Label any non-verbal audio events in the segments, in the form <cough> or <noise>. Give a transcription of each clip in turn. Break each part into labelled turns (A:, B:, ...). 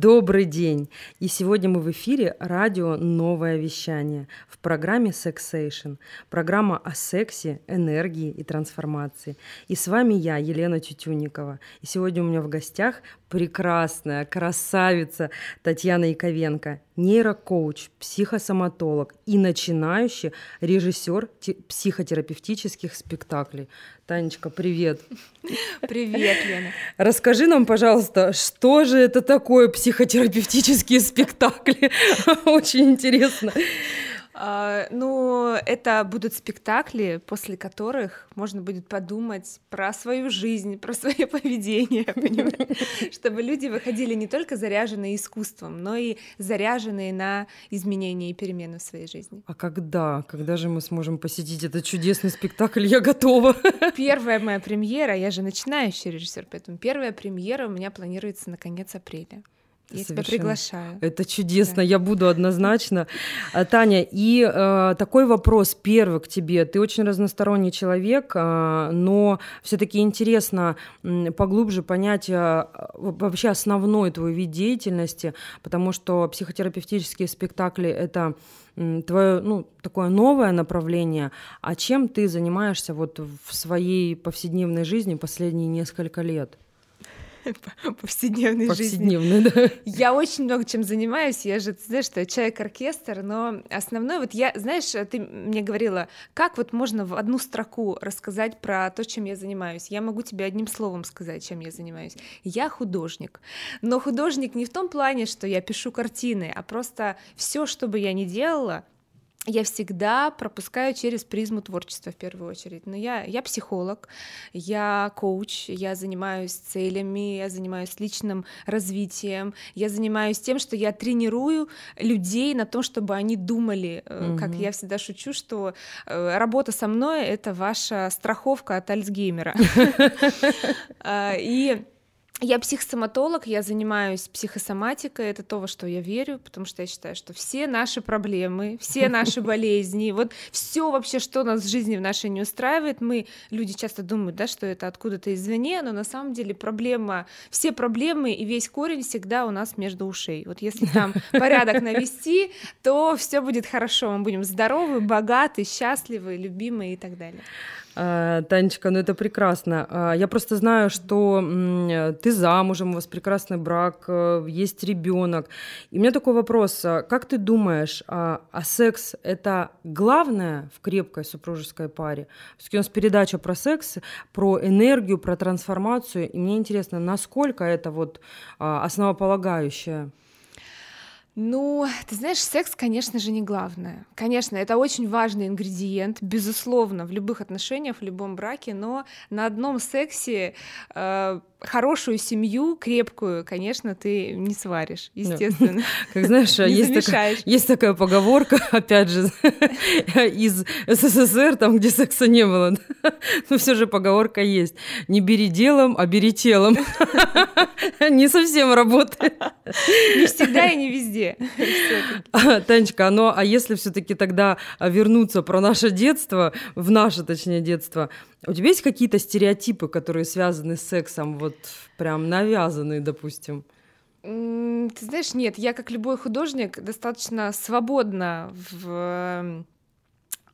A: Добрый день! И сегодня мы в эфире радио «Новое вещание» в программе «Сексейшн». Программа о сексе, энергии и трансформации. И с вами я, Елена Тютюникова. И сегодня у меня в гостях прекрасная красавица Татьяна Яковенко, нейрокоуч, психосоматолог и начинающий режиссер психотерапевтических спектаклей. Танечка, привет.
B: Привет, Лена.
A: Расскажи нам, пожалуйста, что же это такое психотерапевтические спектакли? <laughs> Очень интересно.
B: А, ну, это будут спектакли, после которых можно будет подумать про свою жизнь, про свое <laughs> поведение, <laughs> чтобы люди выходили не только заряженные искусством, но и заряженные на изменения и перемены в своей жизни.
A: А когда? Когда же мы сможем посетить этот чудесный спектакль? Я готова.
B: Первая моя премьера, я же начинающий режиссер, поэтому первая премьера у меня планируется на конец апреля. Я тебя приглашаю.
A: Это чудесно, да. я буду однозначно. А, Таня, и э, такой вопрос первый к тебе. Ты очень разносторонний человек, э, но все-таки интересно э, поглубже понять э, вообще основной твой вид деятельности, потому что психотерапевтические спектакли это твое ну, такое новое направление, а чем ты занимаешься вот в своей повседневной жизни последние несколько лет?
B: Повседневной, <laughs>
A: повседневной
B: жизни. Да. Я очень много чем занимаюсь. Я же, ты знаешь, что я человек-оркестр, но основное, вот я, знаешь, ты мне говорила, как вот можно в одну строку рассказать про то, чем я занимаюсь. Я могу тебе одним словом сказать, чем я занимаюсь. Я художник. Но художник не в том плане, что я пишу картины, а просто все, что бы я ни делала, я всегда пропускаю через призму творчества в первую очередь. Но я, я психолог, я коуч, я занимаюсь целями, я занимаюсь личным развитием, я занимаюсь тем, что я тренирую людей на том, чтобы они думали, mm-hmm. как я всегда шучу, что э, работа со мной — это ваша страховка от Альцгеймера. <laughs> А, и я психосоматолог, я занимаюсь психосоматикой, это то, во что я верю, потому что я считаю, что все наши проблемы, все <laughs> наши болезни, вот все вообще, что нас в жизни в нашей не устраивает, мы, люди часто думают, да, что это откуда-то извне, но на самом деле проблема, все проблемы и весь корень всегда у нас между ушей. Вот если там <laughs> порядок навести, то все будет хорошо, мы будем здоровы, богаты, счастливы, любимы и так далее.
A: А, Танечка, ну это прекрасно. А, я просто знаю, что ты замужем, у вас прекрасный брак, э, есть ребенок. И у меня такой вопрос: как ты думаешь, а секс это главное в крепкой супружеской паре? Все-таки у нас передача про секс, про энергию, про трансформацию. И мне интересно, насколько это вот основополагающее?
B: Ну, ты знаешь, секс, конечно же, не главное. Конечно, это очень важный ингредиент, безусловно, в любых отношениях, в любом браке, но на одном сексе э, хорошую семью, крепкую, конечно, ты не сваришь, естественно. <laughs>
A: Как знаешь, есть такая, есть такая поговорка, <laughs> опять же, <laughs> из СССР, там, где секса не было, но все же поговорка есть. Не бери делом, а бери телом. Не совсем работает.
B: Не всегда и не везде.
A: Танечка, ну а если все-таки тогда вернуться про наше детство, в наше, точнее, детство, у тебя есть какие-то стереотипы, которые связаны с сексом, вот прям навязанные, допустим?
B: Ты знаешь, нет, я как любой художник достаточно свободно в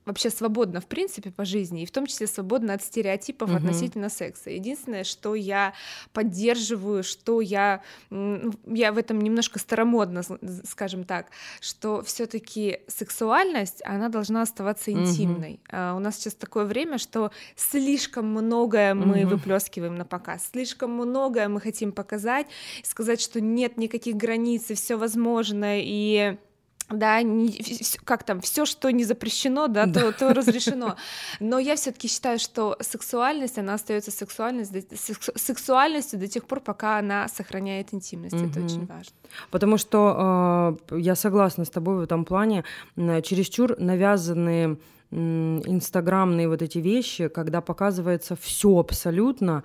B: вообще свободна, в принципе, по жизни, и в том числе свободна от стереотипов угу. относительно секса. Единственное, что я поддерживаю, что я, ну, я в этом немножко старомодно, скажем так, что все таки сексуальность, она должна оставаться интимной. Угу. А у нас сейчас такое время, что слишком многое мы угу. выплескиваем на показ, слишком многое мы хотим показать, сказать, что нет никаких границ, и все возможно, и да, не, как там, все, что не запрещено, да, да. То, то разрешено. <laughs> Но я все-таки считаю, что сексуальность, она остается сексуальностью, сексуальностью до тех пор, пока она сохраняет интимность. Угу. Это очень важно.
A: Потому что э, я согласна с тобой в этом плане, чересчур навязанные инстаграмные вот эти вещи, когда показывается все абсолютно,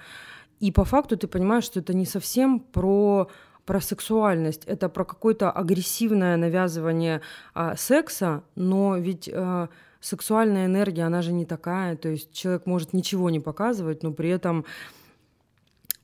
A: и по факту ты понимаешь, что это не совсем про про сексуальность, это про какое-то агрессивное навязывание а, секса, но ведь а, сексуальная энергия, она же не такая, то есть человек может ничего не показывать, но при этом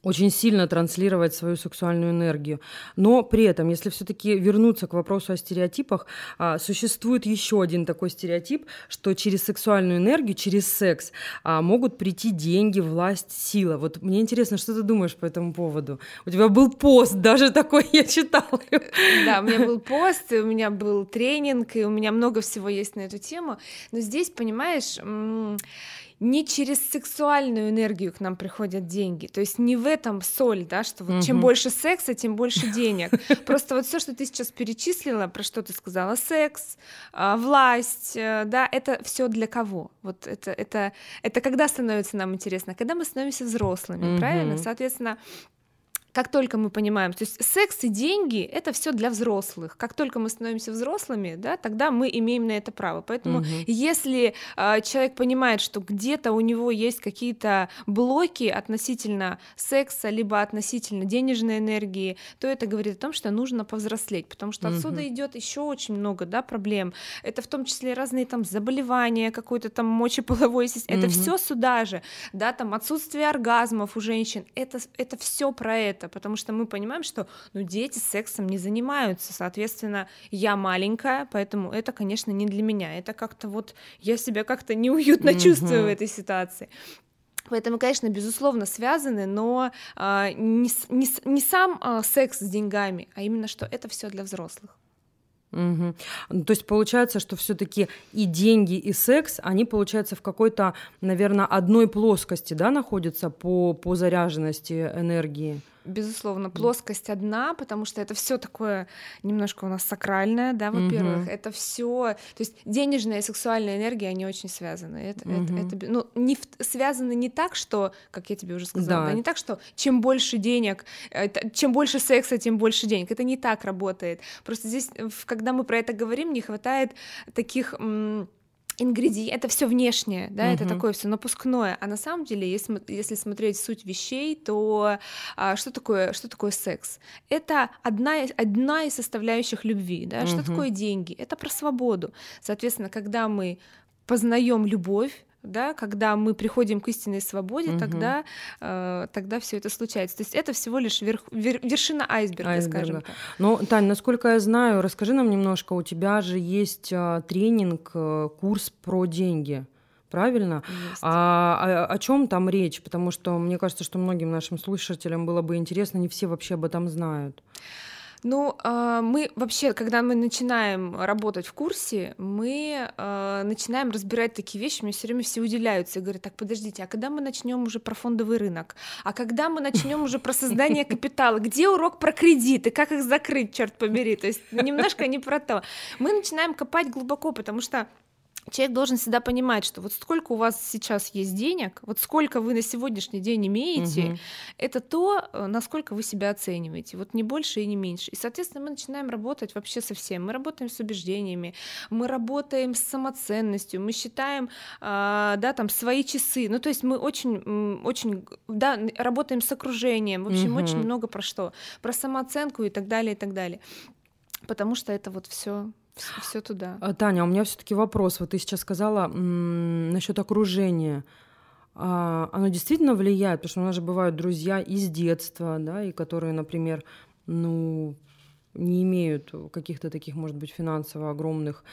A: очень сильно транслировать свою сексуальную энергию. Но при этом, если все-таки вернуться к вопросу о стереотипах, а, существует еще один такой стереотип, что через сексуальную энергию, через секс а, могут прийти деньги, власть, сила. Вот мне интересно, что ты думаешь по этому поводу? У тебя был пост, даже такой <laughs> я читала.
B: Да, у меня был пост, у меня был тренинг, и у меня много всего есть на эту тему. Но здесь, понимаешь, не через сексуальную энергию к нам приходят деньги. То есть не в этом соль, да, что вот угу. чем больше секса, тем больше <laughs> денег. Просто вот все, что ты сейчас перечислила, про что ты сказала, секс, а, власть, э, да, это все для кого? Вот это, это, это когда становится нам интересно? Когда мы становимся взрослыми, угу. правильно? Соответственно, как только мы понимаем, то есть секс и деньги это все для взрослых. Как только мы становимся взрослыми, да, тогда мы имеем на это право. Поэтому угу. если э, человек понимает, что где-то у него есть какие-то блоки относительно секса либо относительно денежной энергии, то это говорит о том, что нужно повзрослеть, потому что угу. отсюда идет еще очень много, да, проблем. Это в том числе разные там заболевания, какой-то там мочеполовой системы. Угу. Это все сюда же, да, там отсутствие оргазмов у женщин. Это это все про это это, потому что мы понимаем, что ну, дети сексом не занимаются, соответственно, я маленькая, поэтому это, конечно, не для меня, это как-то вот я себя как-то неуютно mm-hmm. чувствую в этой ситуации. Поэтому, конечно, безусловно связаны, но э, не, не, не сам э, секс с деньгами, а именно что это все для взрослых.
A: Угу. То есть получается, что все-таки и деньги, и секс, они, получается, в какой-то, наверное, одной плоскости, да, находятся по, по заряженности энергии
B: безусловно, плоскость одна, потому что это все такое немножко у нас сакральное, да, во-первых, угу. это все, то есть денежная и сексуальная энергия, они очень связаны. Это, угу. это, это, ну, не связаны не так, что, как я тебе уже сказала, да. Да, не так, что чем больше денег, чем больше секса, тем больше денег. Это не так работает. Просто здесь, когда мы про это говорим, не хватает таких ингредиенты, это все внешнее, да, uh-huh. это такое все напускное, а на самом деле, если, если смотреть суть вещей, то а, что такое, что такое секс? Это одна, одна из составляющих любви, да, uh-huh. что такое деньги? Это про свободу. Соответственно, когда мы познаем любовь, да, когда мы приходим к истинной свободе, угу. тогда, э, тогда все это случается. То есть это всего лишь верх, вер, вершина айсберга, айсберга, скажем так.
A: Ну, Тань, насколько я знаю, расскажи нам немножко, у тебя же есть э, тренинг, э, курс про деньги правильно? А, а о чем там речь? Потому что мне кажется, что многим нашим слушателям было бы интересно, не все вообще об этом знают.
B: Ну, а, мы вообще, когда мы начинаем работать в курсе, мы а, начинаем разбирать такие вещи, мне все время все удивляются и говорят, так, подождите, а когда мы начнем уже про фондовый рынок? А когда мы начнем уже про создание <laughs> капитала? Где урок про кредиты? Как их закрыть, черт побери? То есть немножко не про то. Мы начинаем копать глубоко, потому что человек должен всегда понимать, что вот сколько у вас сейчас есть денег, вот сколько вы на сегодняшний день имеете, угу. это то, э, насколько вы себя оцениваете, вот не больше и не меньше. И, соответственно, мы начинаем работать вообще со всем. Мы работаем с убеждениями, мы работаем с самоценностью, мы считаем, э, да, там, свои часы. Ну, то есть мы очень, очень, да, работаем с окружением, в общем, угу. очень много про что, про самооценку и так далее, и так далее. Потому что это вот все все туда.
A: А, Таня, у меня все-таки вопрос. Вот ты сейчас сказала насчет окружения. А, оно действительно влияет, потому что у нас же бывают друзья из детства, да, и которые, например, ну, не имеют каких-то таких, может быть, финансово огромных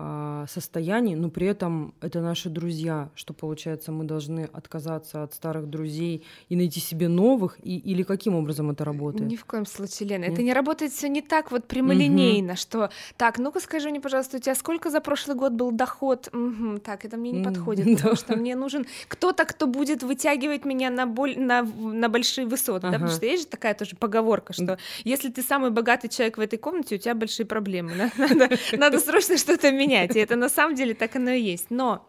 A: а, состояний, но при этом это наши друзья, что получается мы должны отказаться от старых друзей и найти себе новых, и, или каким образом это работает?
B: Ни в коем случае, Лена, Нет? это не работает все не так вот прямолинейно, угу. что так, ну-ка скажи мне, пожалуйста, у тебя сколько за прошлый год был доход? Угу, так, это мне не подходит, <laughs> потому что мне нужен кто-то, кто будет вытягивать меня на, боль, на, на большие высоты, ага. да, потому что есть же такая тоже поговорка, что если ты самый богатый человек в этой комнате, у тебя большие проблемы, <laughs> надо, надо срочно что-то менять менять, и это на самом деле так оно и есть. Но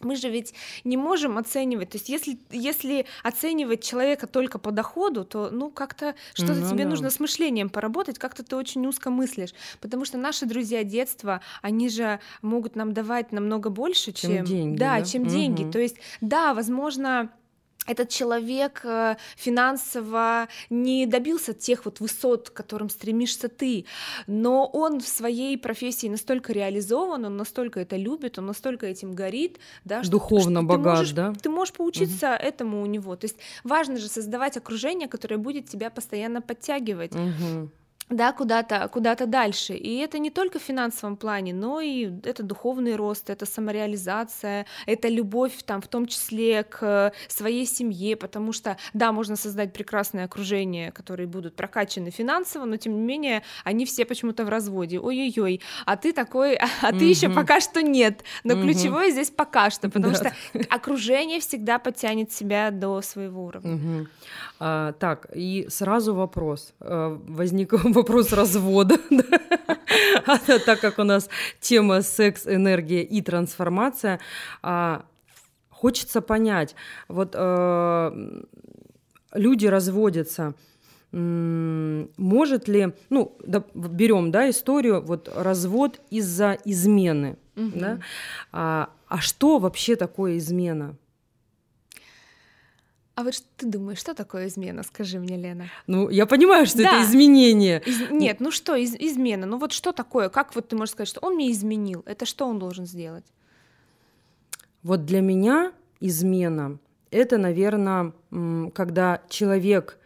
B: мы же ведь не можем оценивать, то есть если, если оценивать человека только по доходу, то ну как-то что-то ну, тебе да. нужно с мышлением поработать, как-то ты очень узко мыслишь, потому что наши друзья детства, они же могут нам давать намного больше, чем,
A: чем деньги,
B: да, да? чем угу. деньги, то есть да, возможно этот человек э, финансово не добился тех вот высот, к которым стремишься ты, но он в своей профессии настолько реализован, он настолько это любит, он настолько этим горит, да,
A: что, духовно что богат,
B: ты можешь,
A: да?
B: Ты можешь поучиться угу. этому у него. То есть важно же создавать окружение, которое будет тебя постоянно подтягивать.
A: Угу
B: да, куда-то куда дальше. И это не только в финансовом плане, но и это духовный рост, это самореализация, это любовь там в том числе к своей семье, потому что, да, можно создать прекрасное окружение, которые будут прокачаны финансово, но тем не менее они все почему-то в разводе. Ой-ой-ой, а ты такой, <laughs> а ты mm-hmm. еще пока что нет. Но mm-hmm. ключевое здесь пока что, <laughs> потому да. что окружение всегда подтянет себя до своего уровня.
A: Mm-hmm. А, так, и сразу вопрос. А, возник <laughs> вопрос развода. <laughs> А, так как у нас тема секс, энергия и трансформация, а, хочется понять, вот люди разводятся, может ли, ну, да, берем, да, историю, вот развод из-за измены, угу. да, а, а что вообще такое измена?
B: А вот что ты думаешь, что такое измена? Скажи мне, Лена.
A: Ну, я понимаю, что да. это изменение.
B: Из... Нет, ну что, из... измена? Ну вот что такое? Как вот ты можешь сказать, что он мне изменил? Это что он должен сделать?
A: Вот для меня измена — это, наверное, когда человек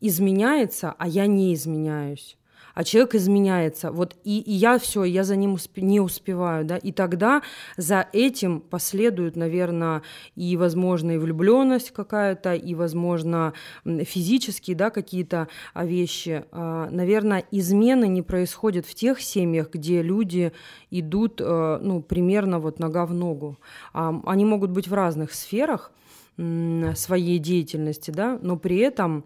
A: изменяется, а я не изменяюсь а человек изменяется. Вот и, и я все, я за ним усп- не успеваю, да, и тогда за этим последует, наверное, и, возможно, и влюбленность какая-то, и, возможно, физические, да, какие-то а, вещи. А, наверное, измены не происходят в тех семьях, где люди идут, э, ну, примерно вот нога в ногу. Они могут быть в разных сферах своей деятельности, да, но при этом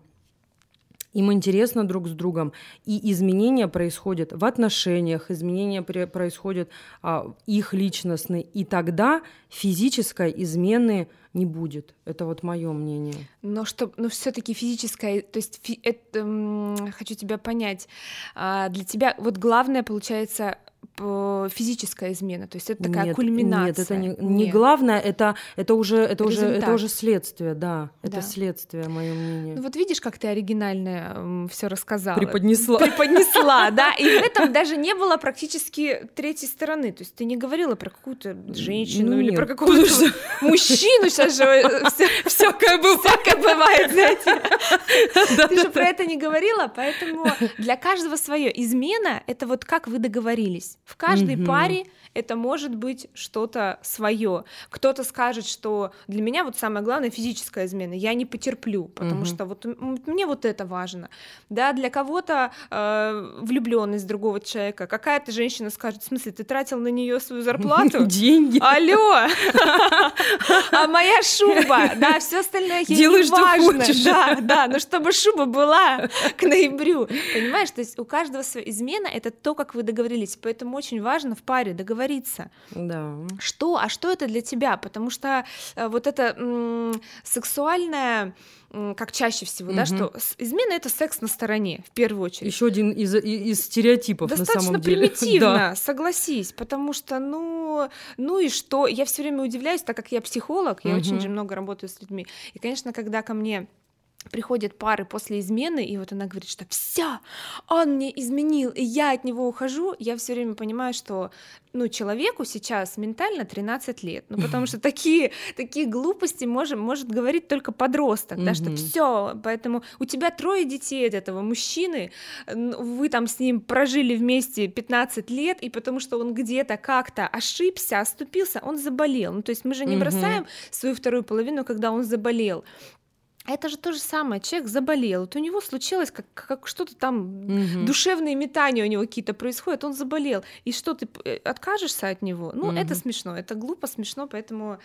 A: им интересно друг с другом, и изменения происходят в отношениях, изменения происходят а, их личностные, и тогда физической измены не будет. Это вот мое мнение.
B: Но что, но все-таки физическое, то есть фи, это, м, хочу тебя понять. А, для тебя вот главное получается физическая измена, то есть это такая
A: нет,
B: кульминация.
A: Нет, это не, не главное, это это уже это уже это уже следствие, да, это да. следствие, мое мнение.
B: Ну вот видишь, как ты оригинально все рассказала.
A: Преподнесла.
B: Преподнесла, <laughs> да, и в этом даже не было практически третьей стороны, то есть ты не говорила про какую-то женщину ну, или нет, про какого-то мужчину, сейчас же
A: всякое бывает,
B: всякое бывает, знаете. <laughs> Ты же про это не говорила, поэтому для каждого свое. Измена — это вот как вы договорились. В каждой mm-hmm. паре это может быть что-то свое. Кто-то скажет, что для меня вот самое главное физическая измена. Я не потерплю, потому mm-hmm. что вот мне вот это важно. Да, для кого-то э, влюбленность другого человека. Какая-то женщина скажет, в смысле, ты тратил на нее свою <laughs> зарплату?
A: Деньги.
B: Алло! <laughs> А моя шуба, да, все остальное ей Делай, важно. Да, да, но чтобы шуба была к ноябрю. Понимаешь, то есть у каждого своя измена это то, как вы договорились. Поэтому очень важно в паре договориться.
A: Да.
B: Что, а что это для тебя? Потому что э, вот это м- сексуальное как чаще всего, угу. да, что измена это секс на стороне в первую очередь.
A: Еще один из, из стереотипов
B: Достаточно
A: на самом деле. <laughs>
B: примитивно, да. согласись, потому что, ну, ну и что? Я все время удивляюсь, так как я психолог, я угу. очень же много работаю с людьми, и, конечно, когда ко мне приходят пары после измены, и вот она говорит, что все, он мне изменил, и я от него ухожу, я все время понимаю, что ну, человеку сейчас ментально 13 лет, ну, потому что такие, такие глупости может, может говорить только подросток, да, что все, поэтому у тебя трое детей от этого мужчины, вы там с ним прожили вместе 15 лет, и потому что он где-то как-то ошибся, оступился, он заболел, ну, то есть мы же не бросаем свою вторую половину, когда он заболел, это же то же самое. Человек заболел, вот у него случилось как, как что-то там, угу. душевные метания у него какие-то происходят, он заболел. И что, ты э, откажешься от него? Ну, угу. это смешно, это глупо, смешно, поэтому...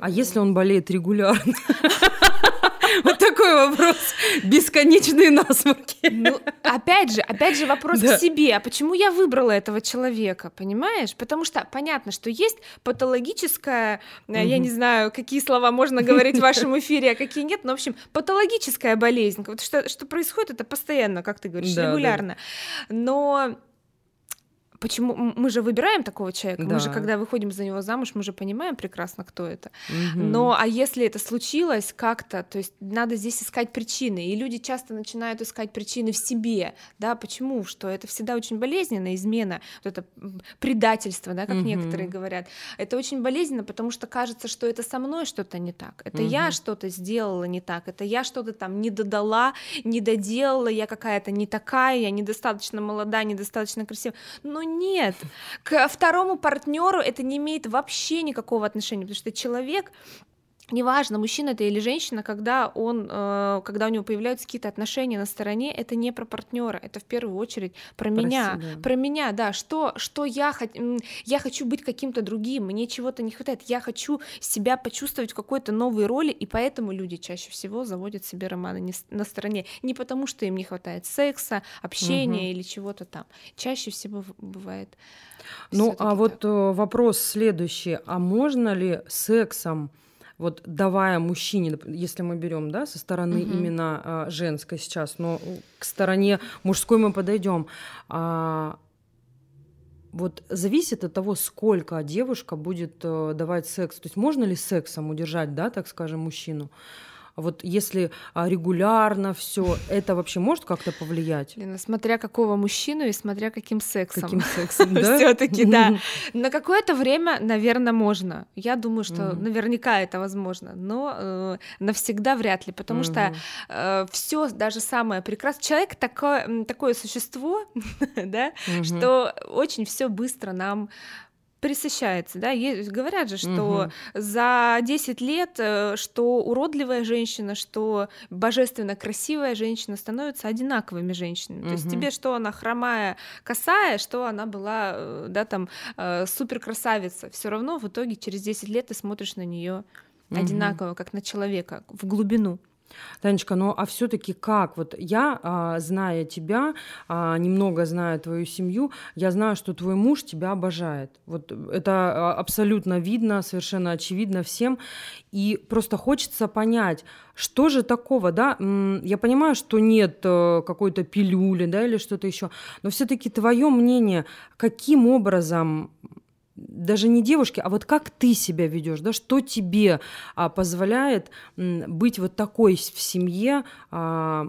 A: А если он болеет регулярно? <laughs> <laughs> Вот такой вопрос. Бесконечные насморки.
B: Ну, опять же, опять же вопрос да. к себе. А почему я выбрала этого человека, понимаешь? Потому что понятно, что есть патологическая, угу. я не знаю, какие слова можно говорить в <laughs> вашем эфире, а какие нет, но, в общем, патологическая болезнь. Вот что, что происходит, это постоянно, как ты говоришь, да, регулярно. Да. Но почему мы же выбираем такого человека,
A: Да.
B: мы же, когда выходим за него замуж, мы же понимаем прекрасно, кто это.
A: Мгм.
B: Но а если это случилось как-то, то есть надо здесь искать причины, и люди часто начинают искать причины в себе, да, почему, что это всегда очень болезненно, измена, вот это предательство, да, как
A: Мгм.
B: некоторые говорят, это очень болезненно, потому что кажется, что это со мной что-то не так, это я
A: Мгм.
B: что-то сделала не так, это я что-то там не додала, не доделала, я какая-то не такая, я недостаточно молода, недостаточно красивая, но нет, к второму партнеру это не имеет вообще никакого отношения, потому что человек Неважно, мужчина это или женщина, когда он, э, когда у него появляются какие-то отношения на стороне, это не про партнера, это в первую очередь про, меня,
A: себя.
B: про меня, да, что, что я, я хочу быть каким-то другим, мне чего-то не хватает, я хочу себя почувствовать в какой-то новой роли, и поэтому люди чаще всего заводят себе романы на стороне, не потому что им не хватает секса, общения или чего-то там, чаще всего бывает.
A: Ну, а вот
B: так.
A: э, вопрос следующий. А можно ли сексом, вот давая мужчине, если мы берем, да, со стороны
B: Мгм.
A: именно а, женской сейчас, но к стороне мужской мы подойдем. А, вот зависит от того, сколько девушка будет э, давать секс. То есть можно ли сексом удержать, да, так скажем, мужчину? Вот если а, регулярно все, это вообще может как-то повлиять?
B: Лена, смотря какого мужчину и смотря каким сексом.
A: Каким сексом, <laughs> да?
B: Все-таки, да. На какое-то время, наверное, можно. Я думаю, что наверняка это возможно, но э, навсегда вряд ли, потому что
A: Мгм.
B: все, даже самое прекрасное. Человек такое, такое существо, <laughs> да, что очень все быстро нам присыщается, да, Е- говорят же, что за 10 лет, э, что уродливая женщина, что божественно красивая женщина становятся одинаковыми женщинами. То есть тебе что она хромая, косая, что она была, э, да, там, супер красавица, все равно в итоге через 10 лет ты смотришь на нее
A: Мгм.
B: одинаково, как на человека, в глубину.
A: Танечка, ну а все-таки как? Вот я, а, зная тебя, а, немного зная твою семью, я знаю, что твой муж тебя обожает. Вот это а, абсолютно видно, совершенно очевидно всем. И просто хочется понять, что же такого, да? Я понимаю, что нет э, какой-то пилюли, да, или что-то еще, но все-таки твое мнение, каким образом даже не девушки, а вот как ты себя ведешь, да, что тебе а, позволяет м, быть вот такой в семье, а,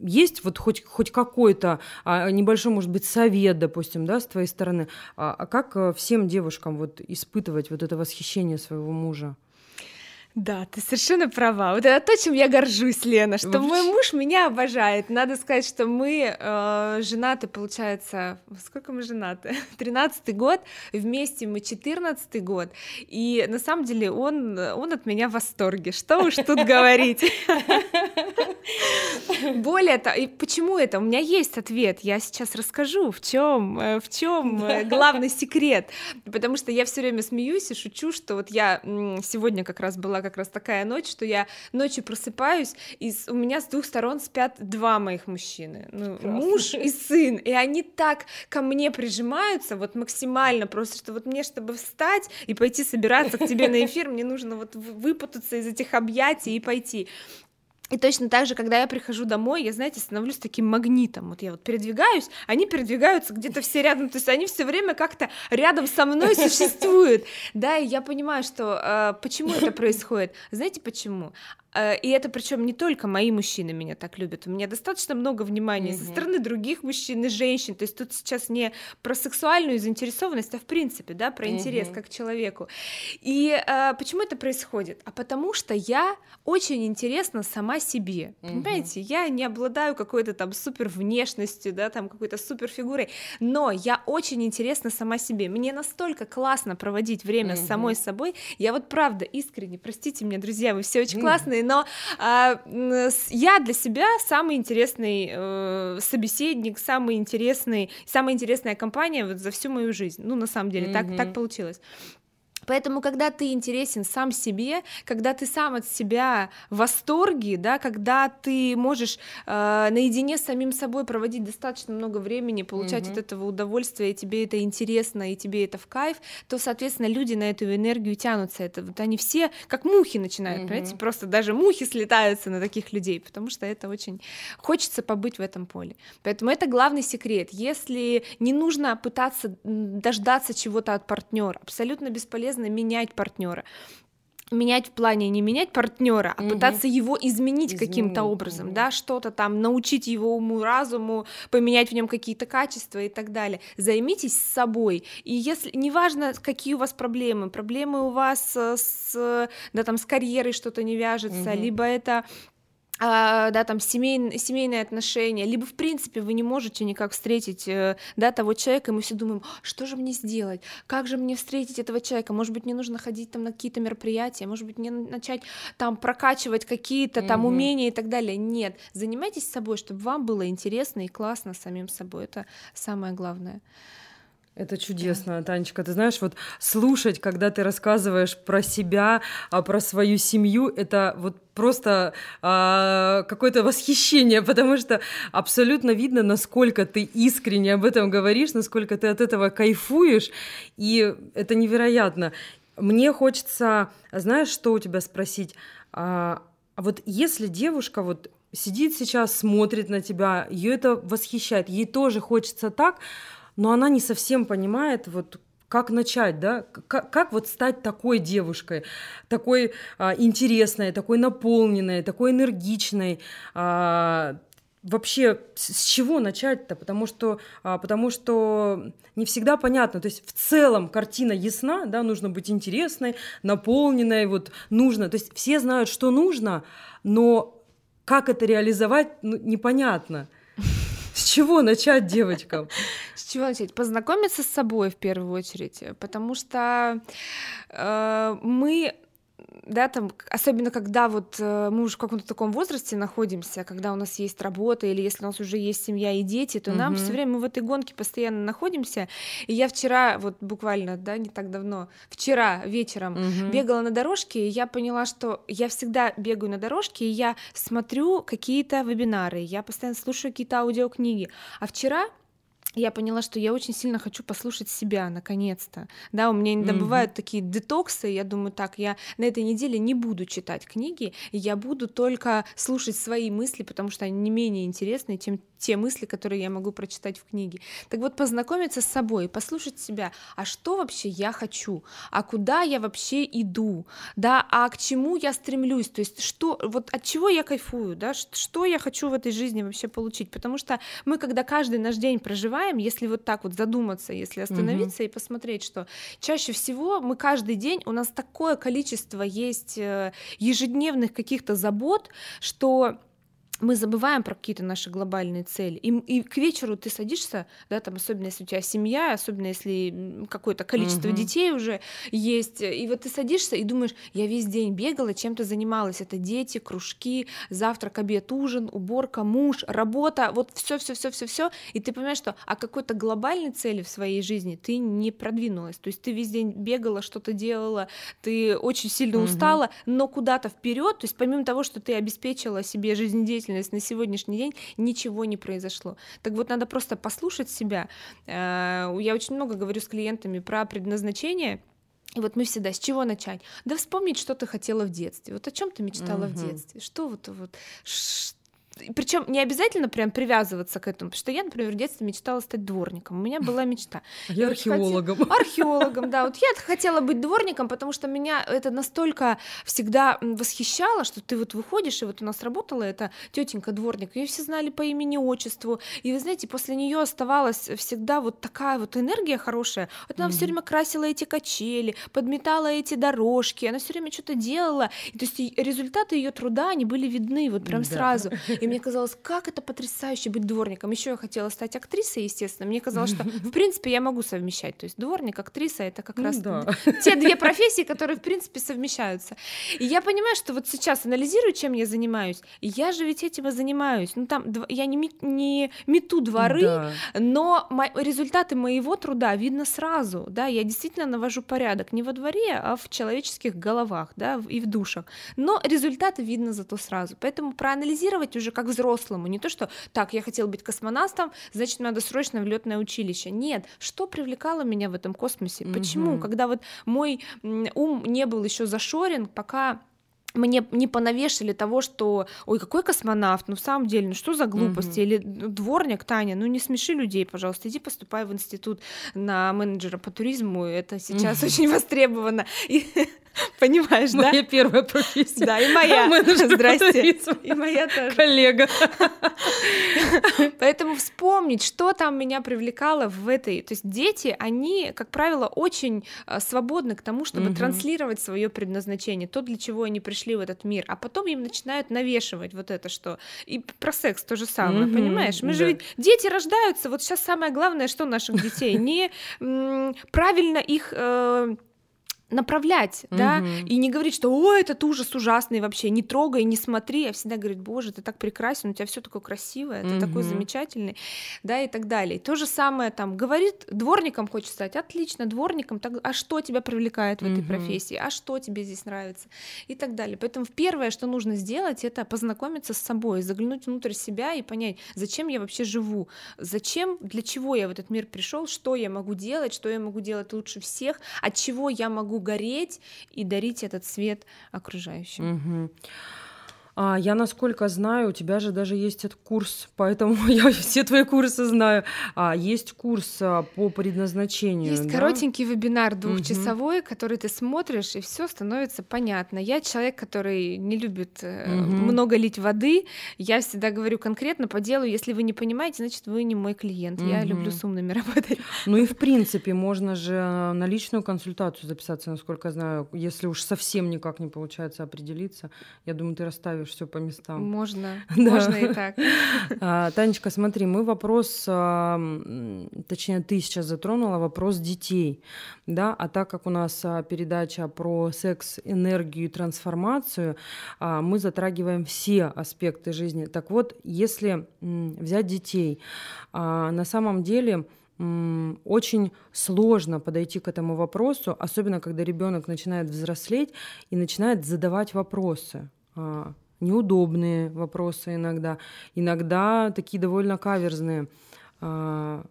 A: есть вот хоть, хоть какой-то а, небольшой, может быть, совет, допустим, да, с твоей стороны, а, а как э, всем девушкам вот испытывать вот это восхищение своего мужа?
B: Да, ты совершенно права. Вот это то, чем я горжусь, Лена, что
A: Вообще.
B: мой муж меня обожает. Надо сказать, что мы э, женаты, получается, сколько мы женаты? <laughs> Тринадцатый год, вместе мы четырнадцатый год, и на самом деле он, он от меня в восторге. Что уж тут <laughs> говорить. Более того, и почему это? У меня есть ответ. Я сейчас расскажу, в чем, в чем главный секрет. Потому что я все время смеюсь и шучу, что вот я сегодня как раз была как раз такая ночь, что я ночью просыпаюсь, и у меня с двух сторон спят два моих мужчины, ну, муж и сын, и они так ко мне прижимаются, вот максимально просто, что вот мне, чтобы встать и пойти собираться к тебе на эфир, мне нужно вот выпутаться из этих объятий и пойти. И точно так же, когда я прихожу домой, я, знаете, становлюсь таким магнитом. Вот я вот передвигаюсь, они передвигаются где-то все рядом, то есть они все время как-то рядом со мной существуют. Да, и я понимаю, что э, почему это происходит. Знаете почему? Э, И это причем не только мои мужчины меня так любят. У меня достаточно много внимания со
A: Мгм.
B: стороны других мужчин и женщин. То есть тут сейчас не про сексуальную заинтересованность, а в принципе, да, про интерес
A: Мгм.
B: как к человеку. И э, почему это происходит? А потому что я очень интересна сама себе.
A: Мгм.
B: Понимаете, я не обладаю какой-то там супер внешностью, да, там какой-то супер фигурой, но я очень интересна сама себе. Мне настолько классно проводить время с
A: Мгм.
B: самой собой. Я вот правда искренне, простите меня, друзья, вы все очень
A: Мгм.
B: классные, но с- я для себя самый интересный э, собеседник, самый интересный, самая интересная компания вот за всю мою жизнь. Ну, на самом деле, так,
A: Мгм.
B: так получилось. Поэтому, когда ты интересен сам себе, когда ты сам от себя в восторге, да, когда ты можешь э, наедине с самим собой проводить достаточно много времени, получать mm-hmm. от этого удовольствие, и тебе это интересно, и тебе это в кайф, то, соответственно, люди на эту энергию тянутся. Это вот они все как мухи начинают, mm-hmm. понимаете, просто даже мухи слетаются на таких людей, потому что это очень хочется побыть в этом поле. Поэтому это главный секрет. Если не нужно пытаться дождаться чего-то от партнера, абсолютно бесполезно полезно менять партнера менять в плане не менять партнера, а угу. пытаться его изменить, изменить каким-то образом, угу. да, что-то там научить его уму, разуму, поменять в нем какие-то качества и так далее. Займитесь собой. И если неважно, какие у вас проблемы, проблемы у вас с, да, там, с карьерой что-то не вяжется, угу. либо это а, да, там семейные, семейные отношения, либо в принципе вы не можете никак встретить э, да, того человека, и мы все думаем, что же мне сделать, как же мне встретить этого человека, может быть, мне нужно ходить там на какие-то мероприятия, может быть, мне начать там прокачивать какие-то там mm-hmm. умения и так далее. Нет, занимайтесь собой, чтобы вам было интересно и классно самим собой, это самое главное.
A: Это чудесно, Танечка. Ты знаешь, вот слушать, когда ты рассказываешь про себя, а про свою семью, это вот просто а, какое-то восхищение, потому что абсолютно видно, насколько ты искренне об этом говоришь, насколько ты от этого кайфуешь, и это невероятно. Мне хочется, знаешь, что у тебя спросить? А, а вот если девушка вот сидит сейчас, смотрит на тебя, ее это восхищает, ей тоже хочется так, но она не совсем понимает, вот как начать, да, как, как вот стать такой девушкой, такой а, интересной, такой наполненной, такой энергичной, а, вообще с чего начать-то, потому что, а, потому что не всегда понятно, то есть в целом картина ясна, да, нужно быть интересной, наполненной, вот нужно, то есть все знают, что нужно, но как это реализовать, ну, непонятно. Чего начать девочкам?
B: С чего начать? Познакомиться с собой в первую очередь, потому что э, мы да, там, особенно когда вот э, мы уже в каком-то таком возрасте находимся, когда у нас есть работа или если у нас уже есть семья и дети, то mm-hmm. нам все время мы в этой гонке постоянно находимся. И я вчера, вот буквально, да, не так давно, вчера вечером mm-hmm. бегала на дорожке, и я поняла, что я всегда бегаю на дорожке, и я смотрю какие-то вебинары, я постоянно слушаю какие-то аудиокниги. А вчера я поняла, что я очень сильно хочу послушать себя, наконец-то. Да, у меня иногда mm-hmm. бывают такие детоксы, я думаю, так, я на этой неделе не буду читать книги, я буду только слушать свои мысли, потому что они не менее интересны, чем те мысли, которые я могу прочитать в книге. Так вот, познакомиться с собой, послушать себя, а что вообще я хочу, а куда я вообще иду, да, а к чему я стремлюсь, то есть что, вот от чего я кайфую, да, что я хочу в этой жизни вообще получить, потому что мы, когда каждый наш день проживаем, если вот так вот задуматься, если остановиться mm-hmm. и посмотреть, что чаще всего мы каждый день, у нас такое количество есть э, ежедневных каких-то забот, что мы забываем про какие-то наши глобальные цели. И, и к вечеру ты садишься, да, там, особенно если у тебя семья, особенно если какое-то количество угу. детей уже есть, и вот ты садишься и думаешь, я весь день бегала, чем-то занималась. Это дети, кружки, завтрак, обед, ужин, уборка, муж, работа, вот все, все, все, все, все. И ты понимаешь, что о какой-то глобальной цели в своей жизни ты не продвинулась. То есть ты весь день бегала, что-то делала, ты очень сильно угу. устала, но куда-то вперед, то есть помимо того, что ты обеспечила себе жизнедеятельность, действительность на сегодняшний день ничего не произошло. Так вот, надо просто послушать себя. Э, я очень много говорю с клиентами про предназначение. И вот мы всегда с чего начать? Да вспомнить, что ты хотела в детстве. Вот о чем ты мечтала угу. в детстве? Что вот, вот причем не обязательно прям привязываться к этому, потому что я, например, в детстве мечтала стать дворником. У меня была мечта.
A: Я археологом. <laughs>
B: Археологом, да. Вот я хотела быть дворником, потому что меня это настолько всегда восхищало, что ты вот выходишь, и вот у нас работала эта тетенька дворник, ее все знали по имени, отчеству, и вы знаете, после нее оставалась всегда вот такая вот энергия хорошая. Вот она mm-hmm. все время красила эти качели, подметала эти дорожки, она все время что-то делала, и, то есть результаты ее труда они были видны вот прям сразу. И <laughs> И мне казалось, как это потрясающе быть дворником. Еще я хотела стать актрисой, естественно. Мне казалось, что, в принципе, я могу совмещать. То есть дворник, актриса — это как
A: Ну
B: раз
A: да.
B: те две профессии, которые, в принципе, совмещаются. И я понимаю, что вот сейчас анализирую, чем я занимаюсь. Я же ведь этим и занимаюсь. Ну, там, я не, не мету дворы,
A: Да.
B: но результаты моего труда видно сразу, да, я действительно навожу порядок не во дворе, а в человеческих головах, да, и в душах, но результаты видно зато сразу, поэтому проанализировать уже как взрослому, не то, что так, я хотел быть космонавтом, значит, надо срочно в летное училище, нет, что привлекало меня в этом космосе, почему,
A: Мгм.
B: когда вот мой ум не был еще зашорен, пока мне не понавешали того, что, ой, какой космонавт, ну в самом деле, ну что за глупости, или ну, дворник, Таня, ну не смеши людей, пожалуйста, иди поступай в институт на менеджера по туризму, это сейчас очень <laughs> востребовано, И <laughs> понимаешь, да?
A: Моя первая профессия.
B: Да, и моя,
A: Менеджер <laughs>
B: здрасте, и моя тоже.
A: Коллега. <laughs>
B: Поэтому вспомнить, что там меня привлекало в этой... То есть дети, они, как правило, очень э, свободны к тому, чтобы
A: Мгм.
B: транслировать свое предназначение, то, для чего они пришли в этот мир, а потом им начинают навешивать вот это, что... И про секс то же самое,
A: Мгм,
B: понимаешь? Мы же
A: да.
B: ведь... Дети рождаются, вот сейчас самое главное, что наших детей, не правильно их... направлять, да,
A: Мгм.
B: и не говорить, что ой, этот ужас ужасный вообще, не трогай, не смотри, а всегда говорить, боже, ты так прекрасен, у тебя все такое красивое, ты такой
A: Мгм.
B: замечательный, да, и так далее. То же самое там, говорит, дворником хочет стать, отлично, дворником, так, а что тебя привлекает в этой
A: Мгм.
B: профессии, а что тебе здесь нравится, и так далее. Поэтому первое, что нужно сделать, это познакомиться с собой, заглянуть внутрь себя и понять, зачем я вообще живу, зачем, для чего я в этот мир пришел, что я могу делать, что я могу делать лучше всех, от чего я могу гореть и дарить этот свет окружающим.
A: Мгм. А, я, насколько знаю, у тебя же даже есть этот курс, поэтому <laughs> я все твои курсы знаю. А, есть курс а, по предназначению.
B: Есть
A: да?
B: коротенький вебинар двухчасовой, который ты смотришь, и все становится понятно. Я человек, который не любит
A: Мгм.
B: много лить воды. Я всегда говорю конкретно по делу. Если вы не понимаете, значит, вы не мой клиент. Я
A: Мгм.
B: люблю с умными <laughs> работать.
A: Ну и в принципе можно же на личную консультацию записаться, насколько я знаю, если уж совсем никак не получается определиться. Я думаю, ты расставишь все по местам.
B: Можно, <laughs>
A: Да.
B: можно и так.
A: А, Танечка, смотри, мы вопрос, точнее, ты сейчас затронула вопрос детей, да, а так как у нас а, передача про секс, энергию и трансформацию, а, мы затрагиваем все аспекты жизни. Так вот, если взять детей, на самом деле очень сложно подойти к этому вопросу, особенно когда ребенок начинает взрослеть и начинает задавать вопросы. Неудобные вопросы иногда, иногда такие довольно каверзные. А,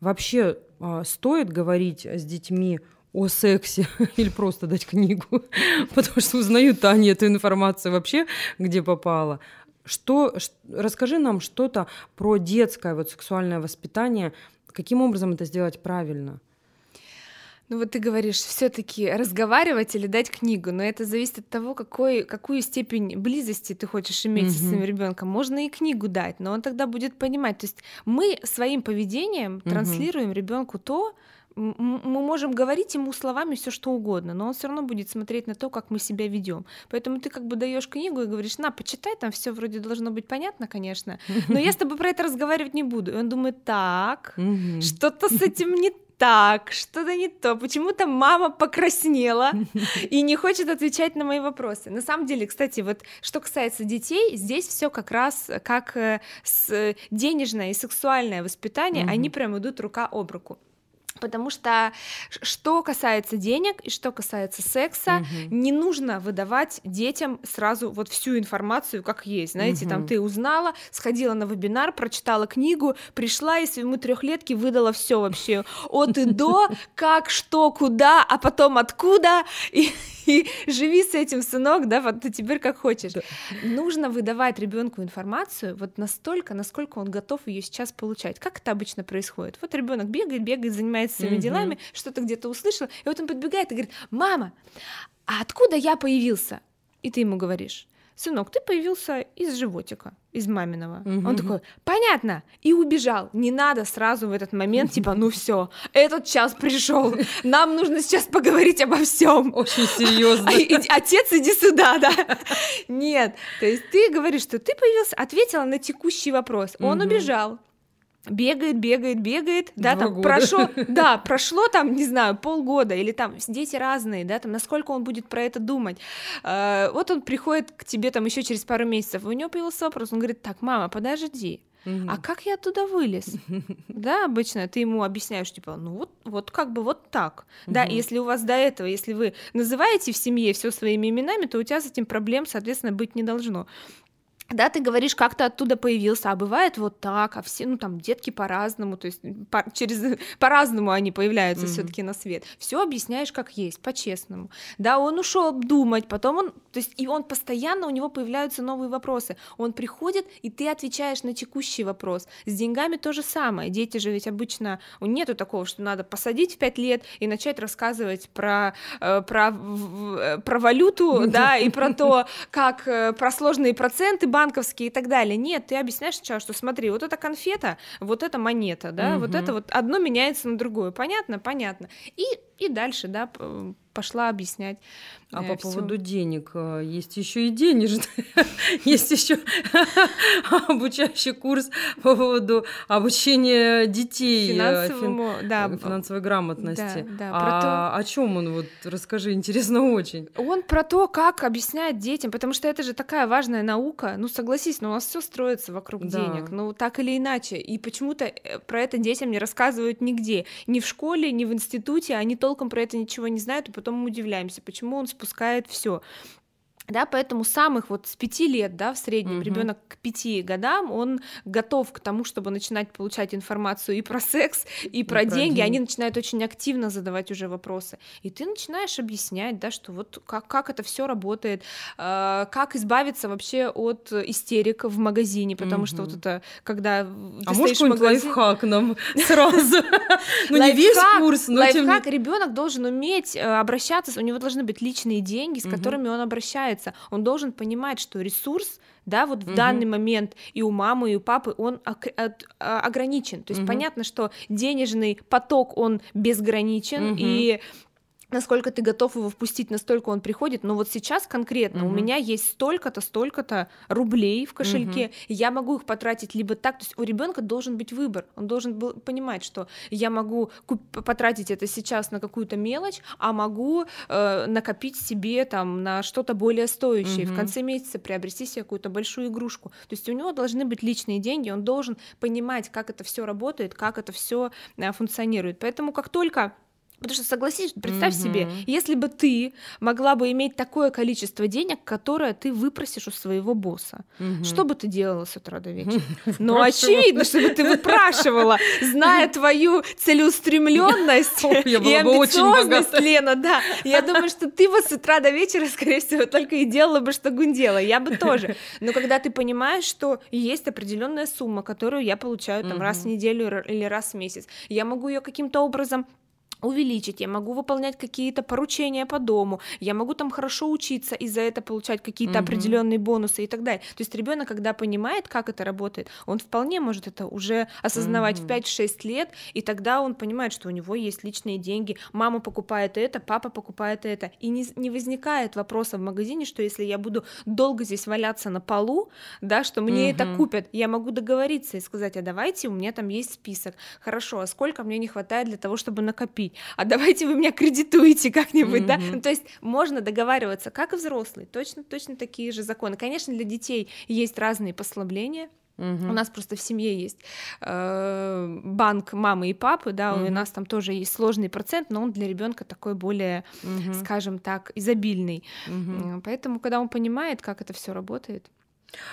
A: Вообще а, стоит говорить с детьми о сексе <laughs> или просто дать книгу, <laughs> потому что узнают они эту информацию вообще, где попало. Что, расскажи нам что-то про детское вот сексуальное воспитание, каким образом это сделать правильно?
B: Ну вот ты говоришь, все-таки разговаривать или дать книгу, но это зависит от того, какой, какую степень близости ты хочешь иметь со
A: Мгм.
B: своим ребенком. Можно и книгу дать, но он тогда будет понимать. То есть мы своим поведением транслируем ребенку то, мы можем говорить ему словами все что угодно, но он все равно будет смотреть на то, как мы себя ведем. Поэтому ты как бы даешь книгу и говоришь, на, почитай, там все вроде должно быть понятно, конечно, но я с <laughs> тобой про это разговаривать не буду. И он думает, так, что-то с этим не так, что-то не то. Почему-то мама покраснела <laughs> и не хочет отвечать на мои вопросы. На самом деле, кстати, вот что касается детей, здесь все как раз как э, с э, денежное и сексуальное воспитание,
A: Мгм.
B: они прям идут рука об руку. Потому что что касается денег и что касается секса,
A: Мгм.
B: не нужно выдавать детям сразу вот всю информацию, как есть. Знаете, там
A: Мгм.
B: ты узнала, сходила на вебинар, прочитала книгу, пришла и своему трехлетке выдала все вообще от и до, <laughs> как, что, куда, а потом откуда, и, <laughs> и живи с этим, сынок, да, вот ты теперь как хочешь.
A: Да.
B: Нужно выдавать ребенку информацию вот настолько, насколько он готов ее сейчас получать. Как это обычно происходит? Вот ребенок бегает, бегает, занимается своими
A: Мгм.
B: делами, что-то где-то услышал, и вот он подбегает и говорит, мама, а откуда я появился? И ты ему говоришь, сынок, ты появился из животика, из маминого. Угу. Он такой, понятно, и убежал. Не надо сразу в этот момент, типа, ну все, этот час пришел, нам нужно сейчас поговорить обо всем.
A: Очень серьезно.
B: Отец, иди сюда, да. Нет, то есть ты говоришь, что ты появился, ответила на текущий вопрос. Он убежал, бегает, бегает, бегает, да, Два там года. прошло, <laughs> да, прошло там, не знаю, полгода, или там дети разные, да, там, насколько он будет про это думать. Э, вот он приходит к тебе там еще через пару месяцев, у него появился вопрос, он говорит, так, мама, подожди, а как я оттуда вылез? <laughs> Да, обычно ты ему объясняешь, типа, ну вот, вот как бы вот так. Да, если у вас до этого, если вы называете в семье все своими именами, то у тебя с этим проблем, соответственно, быть не должно да, ты говоришь, как ты оттуда появился, а бывает вот так, а все, ну там детки по-разному, то есть по, через <laughs> по-разному они появляются mm-hmm. все-таки на свет. Все объясняешь как есть, по-честному. Да, он ушел думать, потом он, то есть и он постоянно у него появляются новые вопросы. Он приходит и ты отвечаешь на текущий вопрос. С деньгами то же самое. Дети же ведь обычно нету такого, что надо посадить в пять лет и начать рассказывать про э, про э, про валюту, <laughs> да, и про то, как э, про сложные проценты банковские и так далее. Нет, ты объясняешь сначала, что смотри, вот эта конфета, вот эта монета, да, угу. вот это вот одно меняется на другое. Понятно? Понятно. И, и дальше, да, пошла объяснять.
A: А по всё. поводу денег, э, есть еще и денежные, <laughs> есть еще <laughs> обучающий курс по поводу обучения детей
B: э, Финансовому, да,
A: э, финансовой грамотности. Да, да, а то... о чем он? Вот расскажи, интересно <laughs> очень.
B: Он про то, как объяснять детям, потому что это же такая важная наука. Ну согласись, но у нас все строится вокруг да. денег, ну так или иначе. И почему-то про это детям не рассказывают нигде, ни в школе, ни в институте, они толком про это ничего не знают, и потом мы удивляемся, почему он спускает все. Да, поэтому самых вот с пяти лет, да, в среднем, угу. ребенок к пяти годам, он готов к тому, чтобы начинать получать информацию и про секс, и, и про, про деньги. деньги. Они начинают очень активно задавать уже вопросы. И ты начинаешь объяснять, да, что вот как, как это все работает, э, как избавиться вообще от истерик в магазине, потому угу. что вот это, когда
A: А можешь какой-нибудь лайфхак нам <laughs> сразу? <laughs> Ну, не весь курс, но
B: Лайфхак, ребенок должен уметь э, обращаться, у него должны быть личные деньги, с которыми он обращается получается, он должен понимать, что ресурс, да, вот в угу. данный момент и у мамы, и у папы он а, ограничен. То есть угу. понятно, что денежный поток он безграничен, угу. и насколько ты готов его впустить, настолько он приходит. Но вот сейчас конкретно угу. у меня есть столько-то, столько-то рублей в кошельке, угу. я могу их потратить либо так, то есть у ребенка должен быть выбор, он должен был понимать, что я могу потратить это сейчас на какую-то мелочь, а могу э, накопить себе там на что-то более стоящее, угу. в конце месяца приобрести себе какую-то большую игрушку. То есть у него должны быть личные деньги, он должен понимать, как это все работает, как это все э, функционирует. Поэтому как только Потому что согласись, представь mm-hmm. себе, если бы ты могла бы иметь такое количество денег, которое ты выпросишь у своего босса, mm-hmm. что бы ты делала с утра до вечера? <laughs> Ну, очевидно, чтобы ты выпрашивала, зная твою целеустремленность и амбициозность, Лена, да. Я думаю, что ты бы с утра до вечера, скорее всего, только и делала бы, что гундела. Я бы тоже. Но когда ты понимаешь, что есть определенная сумма, которую я получаю там раз в неделю или раз в месяц, я могу ее каким-то образом увеличить, я могу выполнять какие-то поручения по дому, я могу там хорошо учиться и за это получать какие-то mm-hmm. определенные бонусы и так далее. То есть ребенок, когда понимает, как это работает, он вполне может это уже осознавать mm-hmm. в 5-6 лет, и тогда он понимает, что у него есть личные деньги, мама покупает это, папа покупает это, и не, не возникает вопроса в магазине, что если я буду долго здесь валяться на полу, да, что мне mm-hmm. это купят, я могу договориться и сказать, а давайте, у меня там есть список, хорошо, а сколько мне не хватает для того, чтобы накопить, а давайте вы меня кредитуете как-нибудь, mm-hmm. да, ну, то есть можно договариваться, как и взрослые, точно, точно такие же законы. Конечно, для детей есть разные послабления, Угу. У нас просто в семье есть э, банк мамы и папы, да, угу. у нас там тоже есть сложный процент, но он для ребенка такой более, угу. скажем так, изобильный. Угу. Поэтому, когда он понимает, как это все работает,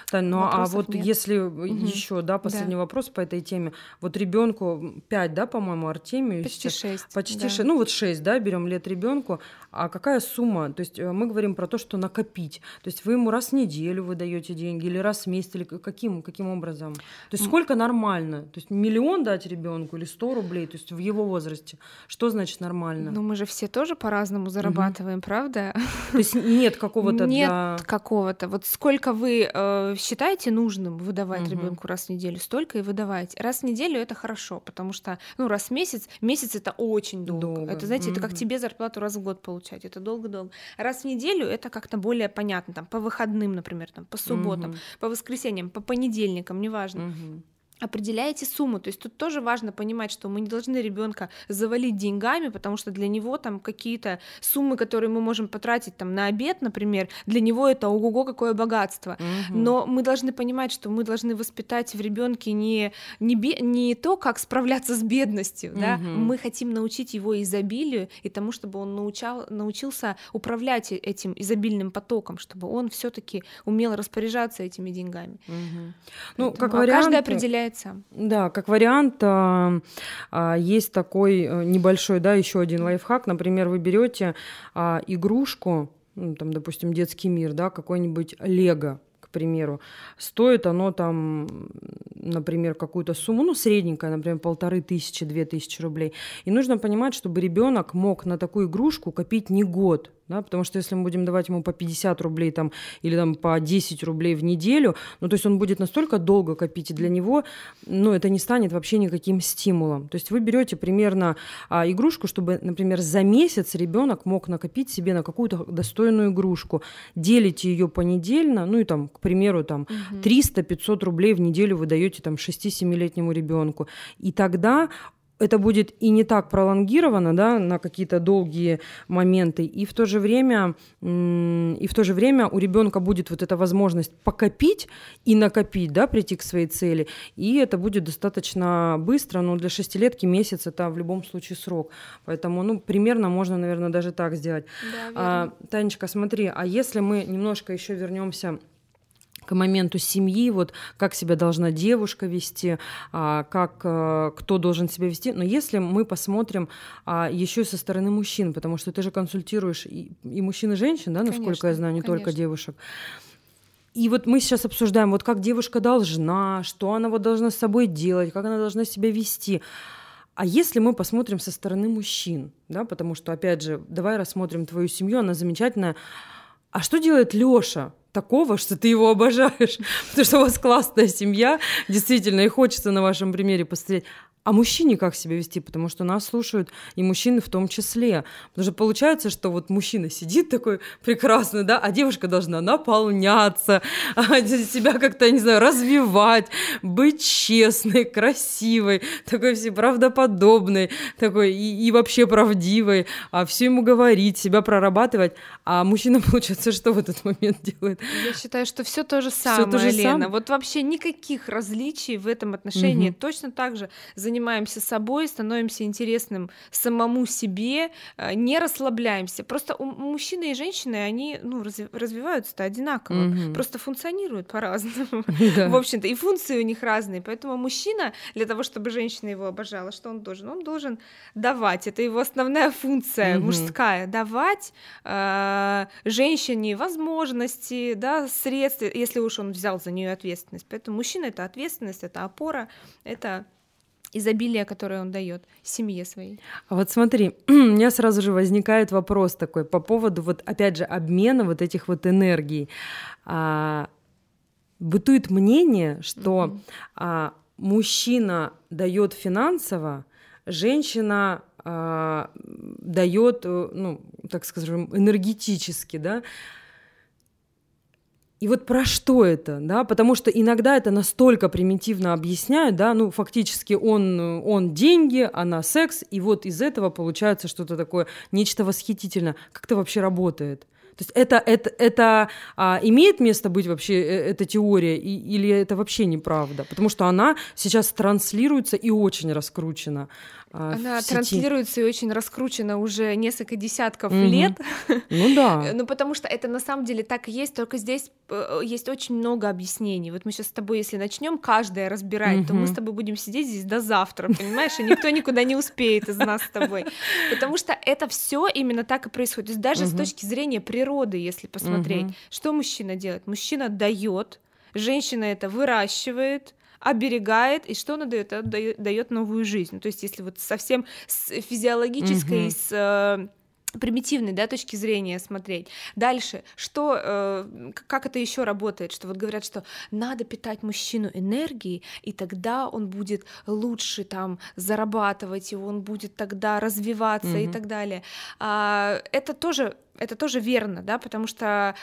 A: Тань, ну а вот нет. если угу. еще, да, последний да. вопрос по этой теме. Вот ребенку 5, да, по-моему, Артемию.
B: Почти 6.
A: Почти да. 6. Ну вот 6, да, берем лет ребенку. А какая сумма? То есть э, мы говорим про то, что накопить. То есть вы ему раз в неделю вы даете деньги или раз в месяц, или каким, каким образом? То есть сколько нормально? То есть миллион дать ребенку или сто рублей, то есть в его возрасте? Что значит нормально?
B: Ну мы же все тоже по-разному зарабатываем, угу. правда?
A: То есть нет какого-то
B: Нет
A: для...
B: какого-то. Вот сколько вы э, считаете нужным выдавать угу. ребенку раз в неделю, столько и выдавайте. Раз в неделю это хорошо, потому что, ну, раз в месяц, месяц это очень долго. долго. Это, знаете, угу. это как тебе зарплату раз в год получать, это долго-долго. Раз в неделю это как-то более понятно, там, по выходным, например, там, по субботам, угу. по воскресеньям, по понедельникам, неважно. Угу определяете сумму. То есть тут тоже важно понимать, что мы не должны ребенка завалить деньгами, потому что для него там какие-то суммы, которые мы можем потратить там на обед, например, для него это ого-го какое богатство. Угу. Но мы должны понимать, что мы должны воспитать в ребенке не, не, не то, как справляться с бедностью, угу. да, мы хотим научить его изобилию и тому, чтобы он научал, научился управлять этим изобильным потоком, чтобы он все-таки умел распоряжаться этими деньгами.
A: Угу. Ну, как а вариант...
B: Каждый определяет сам.
A: Да, как вариант а, а, есть такой э, небольшой, да, еще один лайфхак. Например, вы берете а, игрушку, ну, там, допустим, детский мир, да, какой-нибудь Лего, к примеру, стоит оно там, например, какую-то сумму, ну, средненькая, например, полторы тысячи, две тысячи рублей. И нужно понимать, чтобы ребенок мог на такую игрушку копить не год, да, потому что если мы будем давать ему по 50 рублей там, или там, по 10 рублей в неделю, ну, то есть он будет настолько долго копить, и для него ну, это не станет вообще никаким стимулом. То есть вы берете примерно а, игрушку, чтобы, например, за месяц ребенок мог накопить себе на какую-то достойную игрушку, делите ее понедельно, ну и там, к примеру, там угу. 300-500 рублей в неделю вы даете там 6-7-летнему ребенку, и тогда это будет и не так пролонгировано, да, на какие-то долгие моменты, и в то же время, и в то же время у ребенка будет вот эта возможность покопить и накопить, да, прийти к своей цели, и это будет достаточно быстро, но для шестилетки месяц это в любом случае срок, поэтому, ну, примерно можно, наверное, даже так сделать. Да, а, Танечка, смотри, а если мы немножко еще вернемся к моменту семьи, вот как себя должна девушка вести, а, как э, кто должен себя вести. Но если мы посмотрим а, еще со стороны мужчин, потому что ты же консультируешь и, и мужчин, и женщин, да, насколько конечно, я знаю, не конечно. только девушек. И вот мы сейчас обсуждаем, вот как девушка должна, что она вот должна с собой делать, как она должна себя вести. А если мы посмотрим со стороны мужчин, да, потому что, опять же, давай рассмотрим твою семью, она замечательная. А что делает Лёша? Такого, что ты его обожаешь, <laughs> потому что у вас классная семья, действительно, и хочется на вашем примере посмотреть. А мужчине как себя вести? Потому что нас слушают и мужчины в том числе. Потому что получается, что вот мужчина сидит такой прекрасный, да, а девушка должна наполняться, <laughs> себя как-то, не знаю, развивать, быть честной, красивой, такой все правдоподобной, такой и, и вообще правдивой, а все ему говорить, себя прорабатывать. А мужчина, <laughs> получается, что в этот момент делает?
B: Я считаю, что все то же самое, то же Лена. Сам? Вот вообще никаких различий в этом отношении. Угу. Точно так же занимаемся собой, становимся интересным самому себе, э, не расслабляемся. Просто у мужчины и женщины, они ну, развиваются-то одинаково, угу. просто функционируют по-разному. <laughs> Да. В общем-то, и функции у них разные. Поэтому мужчина, для того, чтобы женщина его обожала, что он должен? Он должен давать. Это его основная функция угу. мужская. Давать э, женщине возможности, да, средства, если уж он взял за нее ответственность. Поэтому мужчина это ответственность, это опора, это изобилие, которое он дает семье своей.
A: А вот смотри, <clears throat> у меня сразу же возникает вопрос такой по поводу вот опять же обмена вот этих вот энергий. А, бытует мнение, что mm-hmm. а, мужчина дает финансово, женщина а, дает, э, ну, так скажем, энергетически, да. И вот про что это, да, потому что иногда это настолько примитивно объясняют, да, ну, фактически он, он деньги, она секс, и вот из этого получается что-то такое, нечто восхитительное. Как это вообще работает? То есть это, это, это а, имеет место быть вообще, э, эта теория, и, или это вообще неправда? Потому что она сейчас транслируется и очень раскручена. А,
B: Она
A: в сети.
B: транслируется и очень раскручена уже несколько десятков
A: Мгм.
B: лет.
A: Ну да. <laughs>
B: Ну, потому что это на самом деле так и есть, только здесь э, есть очень много объяснений. Вот мы сейчас с тобой, если начнем каждое разбирать, то мы с тобой будем сидеть здесь до завтра, понимаешь, и никто никуда не успеет из нас с тобой. <laughs> Потому что это все именно так и происходит. То есть даже с точки зрения природы, если посмотреть, что мужчина делает? Мужчина дает, женщина это выращивает, оберегает, и что она дает? Она дает новую жизнь. То есть, если вот совсем с физиологической,
A: Мгм.
B: с э, примитивной да, точки зрения смотреть. Дальше, что, э, как это еще работает, что вот говорят, что надо питать мужчину энергией, и тогда он будет лучше там зарабатывать, и он будет тогда развиваться и
A: Мгм.
B: так далее. А, это тоже это тоже верно, да, потому что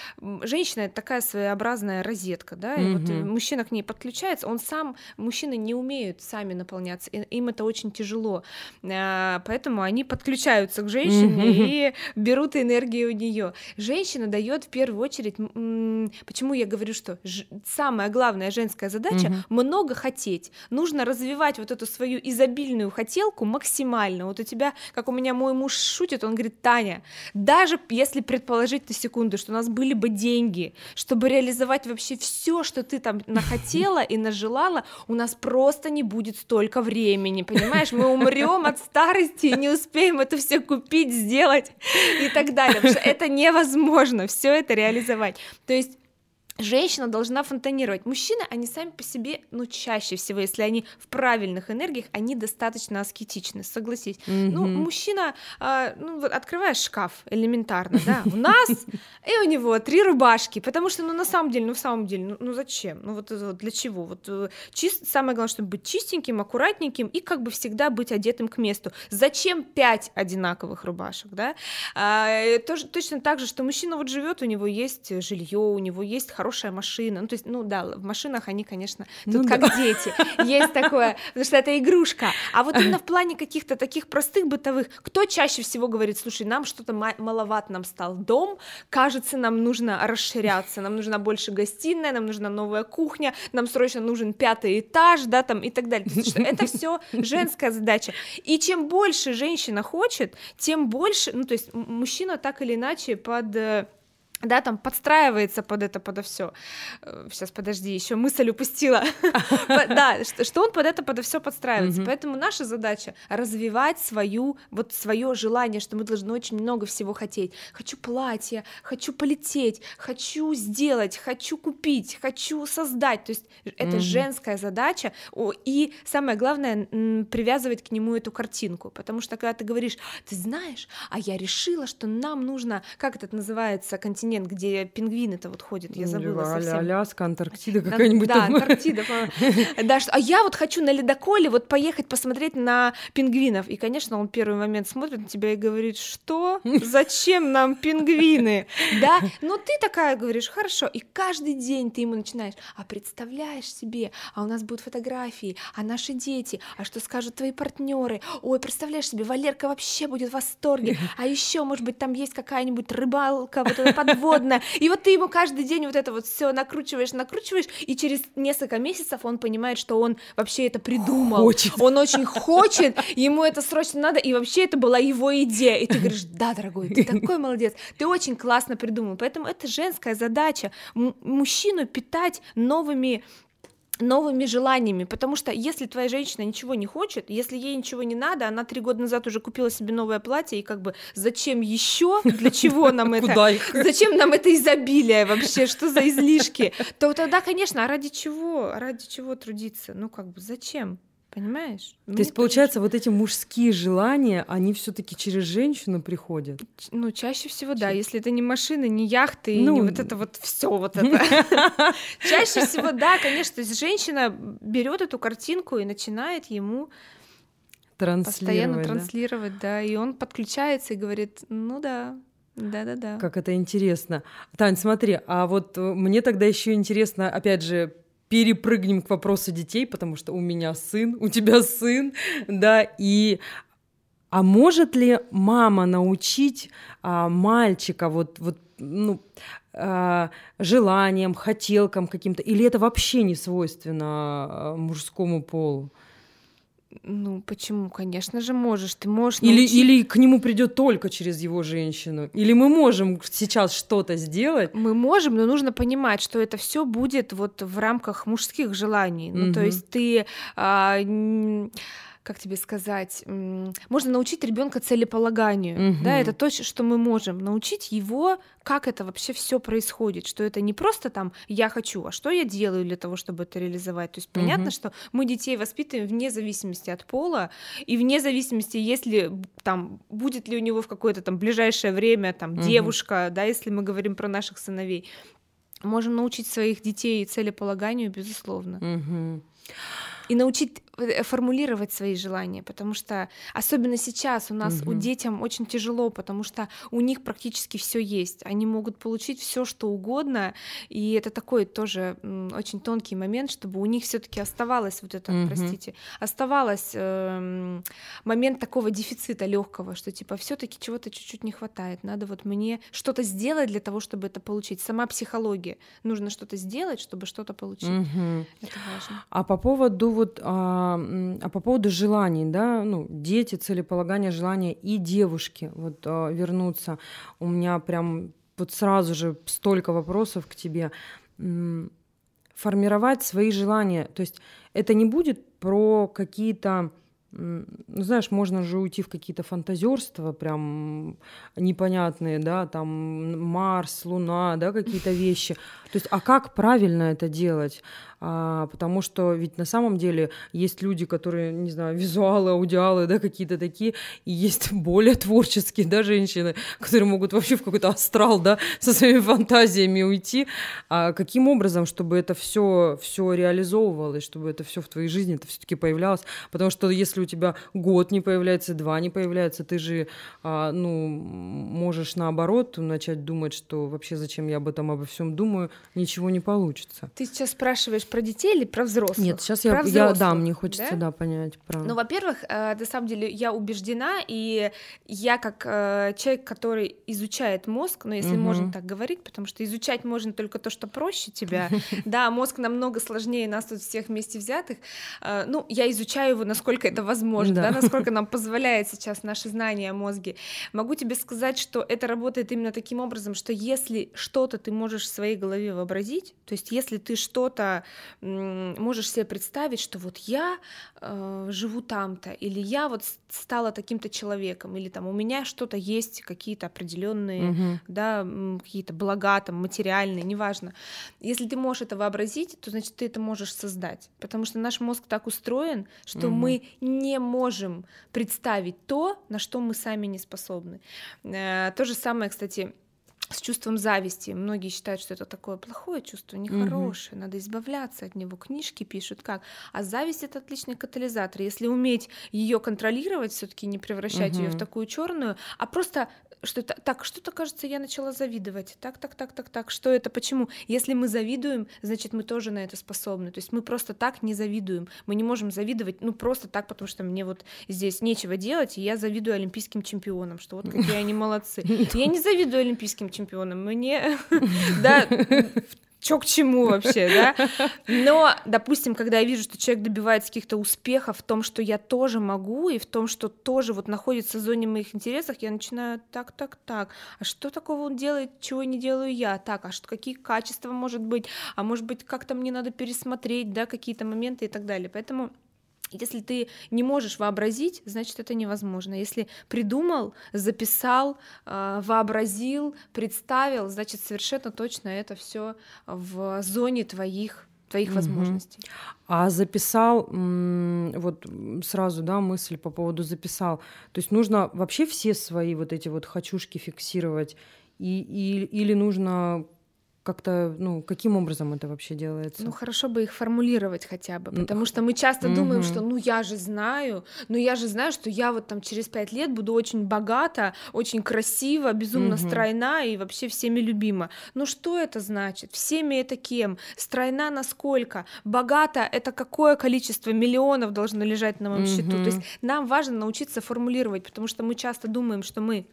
B: женщина это такая своеобразная розетка, да, и вот э,
A: Мгм.
B: мужчина к ней подключается, он сам, мужчины не умеют сами наполняться, им это очень тяжело, А, поэтому они подключаются к женщине
A: Мгм.
B: и берут энергию у нее. Женщина дает в первую очередь, почему я говорю, что самая главная женская задача
A: Мгм.
B: много хотеть, нужно развивать вот эту свою изобильную хотелку максимально. Вот у тебя, как у меня мой муж шутит, он говорит, Таня, даже если предположить на секунду, что у нас были бы деньги, чтобы реализовать вообще все, что ты там нахотела и нажелала, у нас просто не будет столько времени, понимаешь? Мы умрем от старости и не успеем это все купить, сделать и так далее. Потому что это невозможно все это реализовать. То есть Женщина должна фонтанировать. Мужчины, они сами по себе, ну, чаще всего, если они в правильных энергиях, они достаточно аскетичны, согласись. Ну,
A: Мгм.
B: мужчина, а, ну, вот открываешь шкаф элементарно, да, у нас, <laughs> и у него три рубашки, потому что, ну, на самом деле, ну, в самом деле, ну, ну зачем? Ну, вот, вот для чего? Вот э, чист... самое главное, чтобы быть чистеньким, аккуратненьким и как бы всегда быть одетым к месту. Зачем пять одинаковых рубашек, да? А, э, тоже, точно так же, что мужчина вот живет, у него есть жилье, у него есть хорошая машина, ну, то есть, ну, да, в машинах они, конечно, тут
A: Ну
B: как
A: да.
B: дети, есть такое, потому что это игрушка. А вот именно в плане каких-то таких простых бытовых, кто чаще всего говорит, слушай, нам что-то ма- маловат нам стал дом, кажется, нам нужно расширяться, нам нужна больше гостиная, нам нужна новая кухня, нам срочно нужен пятый этаж, да, там и так далее. Есть, что это все женская задача. И чем больше женщина хочет, тем больше, ну, то есть мужчина так или иначе под э, да, там подстраивается под это, подо все. Сейчас, подожди, еще мысль упустила. <laughs> Да, что он под это, подо все подстраивается. Поэтому наша задача развивать свою, вот свое желание, что мы должны очень много всего хотеть. Хочу платье, хочу полететь, хочу сделать, хочу купить, хочу создать. То есть это женская задача. И самое главное, привязывать к нему эту картинку. Потому что когда ты говоришь, ты знаешь, а я решила, что нам нужно, как это называется, континент, где пингвины-то вот ходят, я забыла
A: Аля-
B: совсем.
A: Аляска, Антарктида какая-нибудь
B: Да,
A: там.
B: Антарктида. <laughs> Да, что, а я вот хочу на ледоколе вот поехать посмотреть на пингвинов. И, конечно, он первый момент смотрит на тебя и говорит, что? Зачем нам пингвины? <laughs> Да, ну ты такая говоришь, хорошо. И каждый день ты ему начинаешь, а представляешь себе, а у нас будут фотографии, а наши дети, а что скажут твои партнеры? Ой, представляешь себе, Валерка вообще будет в восторге. <laughs> А еще, может быть, там есть какая-нибудь рыбалка, вот эта подводная. И вот ты ему каждый день вот это вот все накручиваешь, накручиваешь, и через несколько месяцев он понимает, что он вообще это придумал.
A: Хочет.
B: Он очень хочет, ему это срочно надо, и вообще это была его идея. И ты <laughs> говоришь, да, дорогой, ты такой молодец, ты очень классно придумал. Поэтому это женская задача мужчину питать новыми новыми желаниями, потому что если твоя женщина ничего не хочет, если ей ничего не надо, она три года назад уже купила себе новое платье, и как бы зачем еще, для чего <laughs> нам это, зачем нам это изобилие вообще, что за излишки, <laughs> то тогда, конечно, а ради чего, ради чего трудиться, ну как бы зачем, понимаешь?
A: То есть, получается, вот эти мужские желания, они все таки через женщину приходят.
B: Ну, чаще всего, да. Если это не машины, не яхты, и
A: Ну,
B: не вот это вот все вот это. <laughs> Чаще всего, да, конечно. То есть женщина берет эту картинку и начинает ему постоянно
A: Транслировать, да?
B: транслировать, да. И он подключается и говорит, ну да, да-да-да.
A: Как это интересно. Тань, смотри, а вот э, мне тогда еще интересно, опять же, перепрыгнем к вопросу детей, потому что у меня сын, у тебя сын, да, и а может ли мама научить а, мальчика вот, вот ну, а, желаниям, хотелкам каким-то, или это вообще не свойственно а, мужскому полу?
B: Ну, почему? Конечно же, можешь. Ты можешь
A: или,
B: научить...
A: или к нему придет только через его женщину. Или мы можем сейчас что-то сделать.
B: Мы можем, но нужно понимать, что это все будет вот в рамках мужских желаний. Ну, то есть ты. А, как тебе сказать, можно научить ребенка целеполаганию, угу. да, это то, что мы можем научить его, как это вообще все происходит, что это не просто там я хочу, а что я делаю для того, чтобы это реализовать. То есть понятно, угу. что мы детей воспитываем вне зависимости от пола и вне зависимости, если там будет ли у него в какое-то там ближайшее время там угу. девушка, да, если мы говорим про наших сыновей, можем научить своих детей целеполаганию, безусловно.
A: Угу
B: и научить формулировать свои желания, потому что особенно сейчас у нас угу. у детям очень тяжело, потому что у них практически все есть, они могут получить все что угодно, и это такой тоже очень тонкий момент, чтобы у них все-таки оставалось вот это, угу. простите, оставалось э, момент такого дефицита легкого, что типа все-таки чего-то чуть-чуть не хватает, надо вот мне что-то сделать для того, чтобы это получить. Сама психология, нужно что-то сделать, чтобы что-то получить.
A: Угу.
B: Это важно.
A: А по поводу вот а, а по поводу желаний, да, ну, дети, целеполагание, желания и девушки, вот а, вернуться, у меня прям вот сразу же столько вопросов к тебе. Формировать свои желания, то есть это не будет про какие-то ну, знаешь, можно же уйти в какие-то фантазерства прям непонятные, да, там Марс, Луна, да, какие-то вещи. То есть, а как правильно это делать? А, потому что ведь на самом деле есть люди, которые, не знаю, визуалы, аудиалы, да, какие-то такие, и есть <laughs> более творческие, да, женщины, которые могут вообще в какой-то астрал, да, со своими фантазиями уйти. А каким образом, чтобы это все все реализовывалось, чтобы это все в твоей жизни это все-таки появлялось? Потому что если у тебя год не появляется, два не появляется, ты же, а, ну, можешь наоборот начать думать, что вообще зачем я об этом обо всем думаю, ничего не получится.
B: Ты сейчас спрашиваешь про детей или про взрослых?
A: Нет, сейчас я, я да, мне хочется, да, да понять про.
B: Ну, во-первых, э, на самом деле я убеждена, и я как э, человек, который изучает мозг, ну, если угу. можно так говорить, потому что изучать можно только то, что проще тебя, <laughs> да, мозг намного сложнее нас тут всех вместе взятых. Э, ну, я изучаю его, насколько это возможно, да, насколько <laughs> нам позволяет сейчас наши знания о мозге. Могу тебе сказать, что это работает именно таким образом, что если что-то ты можешь в своей голове вообразить, то есть если ты что-то можешь себе представить, что вот я э, живу там-то, или я вот стала таким-то человеком, или там у меня что-то есть, какие-то определенные, угу. да, какие-то блага там материальные, неважно. Если ты можешь это вообразить, то значит ты это можешь создать, потому что наш мозг так устроен, что угу. мы не можем представить то, на что мы сами не способны. Э, то же самое, кстати с чувством зависти. Многие считают, что это такое плохое чувство, нехорошее, угу. надо избавляться от него. Книжки пишут как. А зависть это отличный катализатор. Если уметь ее контролировать, все-таки не превращать угу. ее в такую черную, а просто что это так, что-то кажется, я начала завидовать. Так, так, так, так, так. Что это? Почему? Если мы завидуем, значит, мы тоже на это способны. То есть мы просто так не завидуем. Мы не можем завидовать, ну просто так, потому что мне вот здесь нечего делать, и я завидую олимпийским чемпионам, что вот какие они молодцы. <laughs> Я не завидую олимпийским чемпионам. Мне, <laughs> да, <laughs> чё к чему вообще, да? Но, допустим, когда я вижу, что человек добивается каких-то успехов в том, что я тоже могу, и в том, что тоже вот находится в зоне моих интересов, я начинаю так, так, так, а что такого он делает, чего не делаю я? Так, а что, какие качества может быть? А может быть, как-то мне надо пересмотреть, да, какие-то моменты и так далее. Поэтому если ты не можешь вообразить, значит это невозможно. Если придумал, записал, а, вообразил, представил, значит совершенно точно это все в зоне твоих твоих возможностей.
A: А записал, вот сразу, да, мысль по поводу записал. То есть нужно вообще все свои вот эти вот хочушки фиксировать, и, и, или нужно как-то, ну, каким образом это вообще делается?
B: Ну, хорошо бы их формулировать хотя бы, потому что мы часто mm-hmm. думаем, что, ну, я же знаю, ну, я же знаю, что я вот там через пять лет буду очень богата, очень красиво, безумно mm-hmm. стройна и вообще всеми любима. Ну, что это значит? Всеми это кем? Стройна насколько? Богата — это какое количество миллионов должно лежать на моем mm-hmm. счету? То есть нам важно научиться формулировать, потому что мы часто думаем, что мы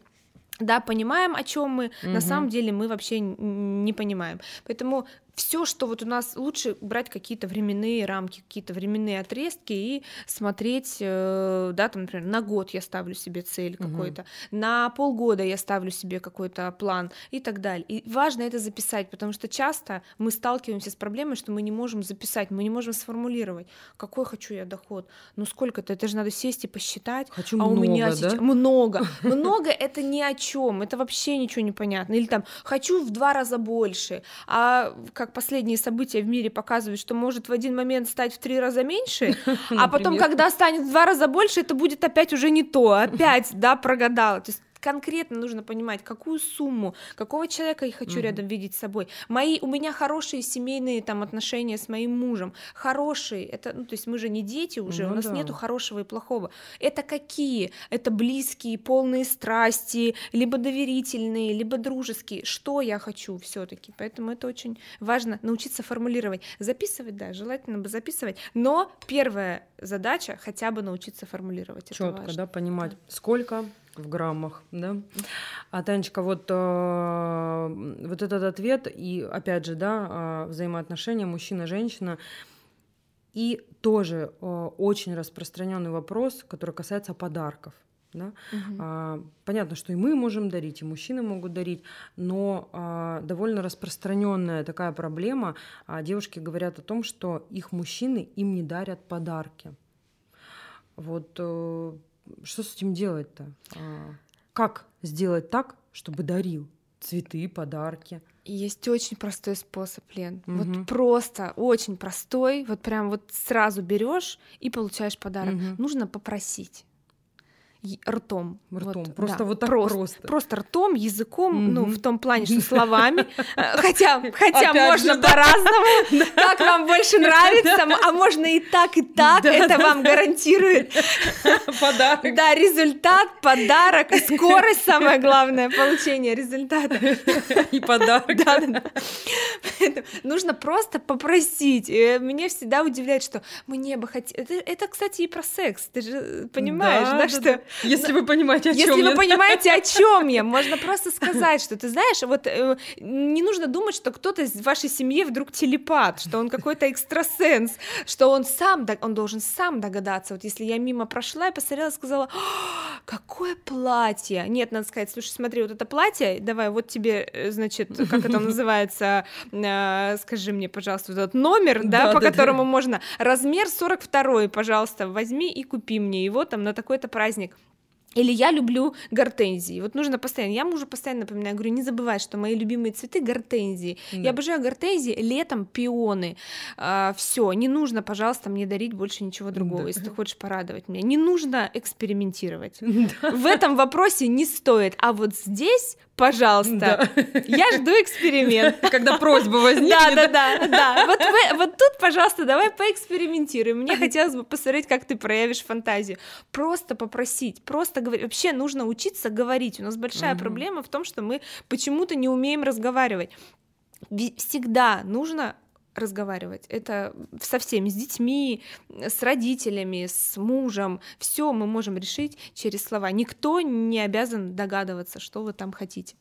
B: да, понимаем, о чем мы, угу. на самом деле мы вообще не понимаем. Поэтому все, что вот у нас лучше брать какие-то временные рамки, какие-то временные отрезки и смотреть, э, да, там, например, на год я ставлю себе цель угу. какой-то, на полгода я ставлю себе какой-то план и так далее. И важно это записать, потому что часто мы сталкиваемся с проблемой, что мы не можем записать, мы не можем сформулировать, какой хочу я доход, ну сколько-то, это же надо сесть и посчитать.
A: Хочу а много, у
B: меня
A: да?
B: сейчас много, <laughs> много это ни о чем, это вообще ничего не понятно. Или там хочу в два раза больше, а как последние события в мире показывают, что может в один момент стать в три раза меньше, <laughs> а потом, когда станет в два раза больше, это будет опять уже не то, опять, да, прогадала. То есть конкретно нужно понимать, какую сумму, какого человека я хочу mm-hmm. рядом видеть с собой. Мои, у меня хорошие семейные там отношения с моим мужем, хорошие, это, ну, то есть мы же не дети уже, ну, у нас да. нету хорошего и плохого. Это какие? Это близкие, полные страсти, либо доверительные, либо дружеские. Что я хочу все-таки? Поэтому это очень важно научиться формулировать. Записывать, да, желательно бы записывать, но первая задача хотя бы научиться формулировать.
A: Четко, да, понимать, да. сколько в граммах, да. А Танечка, вот, э, вот этот ответ и, опять же, да, э, взаимоотношения мужчина-женщина, и тоже э, очень распространенный вопрос, который касается подарков. Да? Угу. А, понятно, что и мы можем дарить, и мужчины могут дарить, но а, довольно распространенная такая проблема. А, девушки говорят о том, что их мужчины им не дарят подарки. Вот э, что с этим делать-то? А, как сделать так, чтобы дарил цветы, подарки?
B: Есть очень простой способ, Лен. Угу. Вот просто, очень простой. Вот прям вот сразу берешь и получаешь подарок. Угу. Нужно попросить ртом.
A: Ртом. Вот, просто да, вот так
B: просто,
A: просто.
B: Просто ртом, языком, mm-hmm. ну, в том плане, что <laughs> словами. Э, хотя, <laughs> хотя можно по-разному. <laughs> Как вам больше нравится, а можно и так, и так. Это вам гарантирует
A: подарок.
B: Да, результат, подарок, скорость самое главное, получение результата.
A: И подарок. Да, да,
B: да. Нужно просто попросить. Меня всегда удивляет, что мне бы хотелось... Это, это, кстати, и про секс. Ты же понимаешь, да, да что
A: если вы понимаете, о чем
B: Если я. вы понимаете, о чем я, <laughs> можно просто сказать, что ты знаешь, вот э, не нужно думать, что кто-то из вашей семьи вдруг телепат, что он какой-то экстрасенс, что он сам, он должен сам догадаться. Вот если я мимо прошла и посмотрела, сказала, какое платье. Нет, надо сказать, слушай, смотри, вот это платье, давай, вот тебе, э, значит, как это <laughs> называется, э, скажи мне, пожалуйста, вот этот номер, да, по которому можно, размер 42, пожалуйста, возьми и купи мне его там на такой-то праздник. Или я люблю гортензии. Вот нужно постоянно. Я мужу постоянно напоминаю, говорю, не забывай, что мои любимые цветы гортензии. Да. Я обожаю гортензии, летом пионы. А, все, не нужно, пожалуйста, мне дарить больше ничего другого, да. если ты хочешь порадовать меня. Не нужно экспериментировать. <laughs> Да. В этом вопросе не стоит. А вот здесь пожалуйста, да. я жду эксперимент. <laughs>
A: Когда просьба возникнет.
B: Да, да, да, да. Вот, вы, вот тут, пожалуйста, давай поэкспериментируем. Мне хотелось бы посмотреть, как ты проявишь фантазию. Просто попросить, просто говорить. Вообще нужно учиться говорить. У нас большая угу. проблема в том, что мы почему-то не умеем разговаривать. Всегда нужно разговаривать. Это со всеми, с детьми, с родителями, с мужем. Все мы можем решить через слова. Никто не обязан догадываться, что вы там хотите.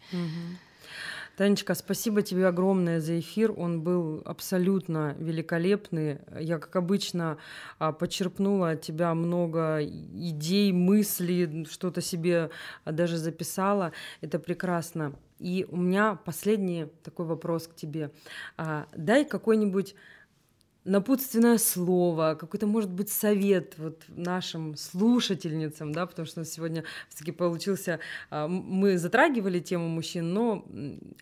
A: Танечка, спасибо тебе огромное за эфир. Он был абсолютно великолепный. Я, как обычно, а, почерпнула от тебя много идей, мыслей, что-то себе даже записала. Это прекрасно. И у меня последний такой вопрос к тебе. А, дай какой-нибудь напутственное слово, какой-то, может быть, совет вот нашим слушательницам, да, потому что сегодня все-таки получился, а, мы затрагивали тему мужчин, но,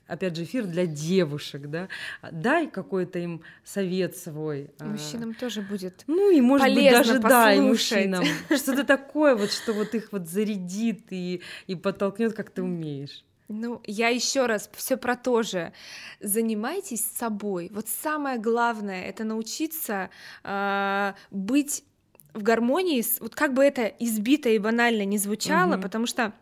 A: опять же, эфир для девушек, да, дай какой-то им совет свой.
B: А. Мужчинам тоже будет
A: Ну и, может быть, даже, да, и мужчинам. Что-то такое вот, что вот их вот зарядит и, и подтолкнет, как ты умеешь.
B: Ну, я еще раз все про то же. Занимайтесь собой. Вот самое главное это научиться э, быть в гармонии. С, вот как бы это избито и банально не звучало, угу. потому что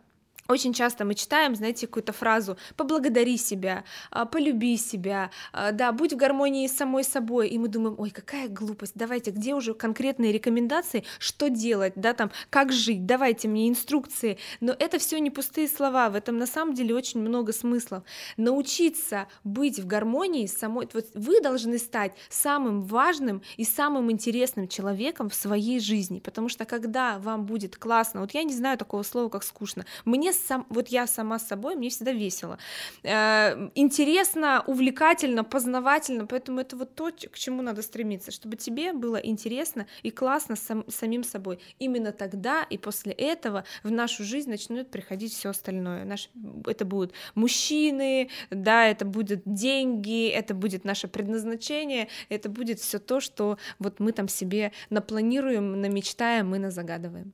B: очень часто мы читаем, знаете, какую-то фразу «поблагодари себя», а, «полюби себя», а, да, «будь в гармонии с самой собой», и мы думаем, ой, какая глупость, давайте, где уже конкретные рекомендации, что делать, да, там, как жить, давайте мне инструкции, но это все не пустые слова, в этом на самом деле очень много смыслов. Научиться быть в гармонии с самой, вот вы должны стать самым важным и самым интересным человеком в своей жизни, потому что когда вам будет классно, вот я не знаю такого слова, как скучно, мне сам, вот я сама с собой, мне всегда весело. Э, интересно, увлекательно, познавательно, поэтому это вот то, к чему надо стремиться, чтобы тебе было интересно и классно сам, самим собой. Именно тогда и после этого в нашу жизнь начнет приходить все остальное. Наш, это будут мужчины, да, это будут деньги, это будет наше предназначение, это будет все то, что вот мы там себе напланируем, намечтаем и назагадываем.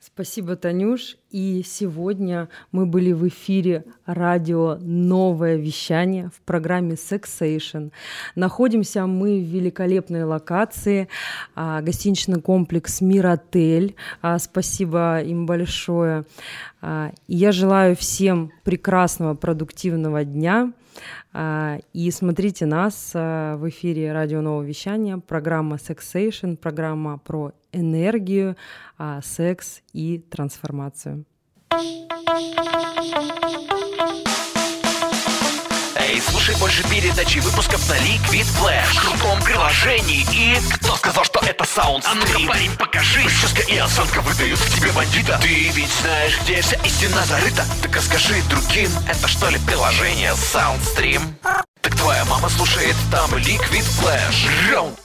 A: Спасибо, Танюш. И сегодня мы были в эфире радио «Новое вещание» в программе «Sexation». Находимся мы в великолепной локации, а, гостиничный комплекс «Миротель». А, спасибо им большое. А, я желаю всем прекрасного, продуктивного дня. И смотрите нас в эфире радио «Новое вещание», программа «Sexation», программа про энергию, секс и трансформацию.
C: Эй, слушай больше передачи выпусков на Liquid Flash. В крутом приложении. И... Кто сказал, что это саунд А ну-ка, парень, покажи. Прическа и осанка выдают к тебе бандита. Ты ведь знаешь, где вся истина зарыта. Так расскажи другим, это что ли приложение Soundstream? Так твоя мама слушает там Liquid Flash. Раунд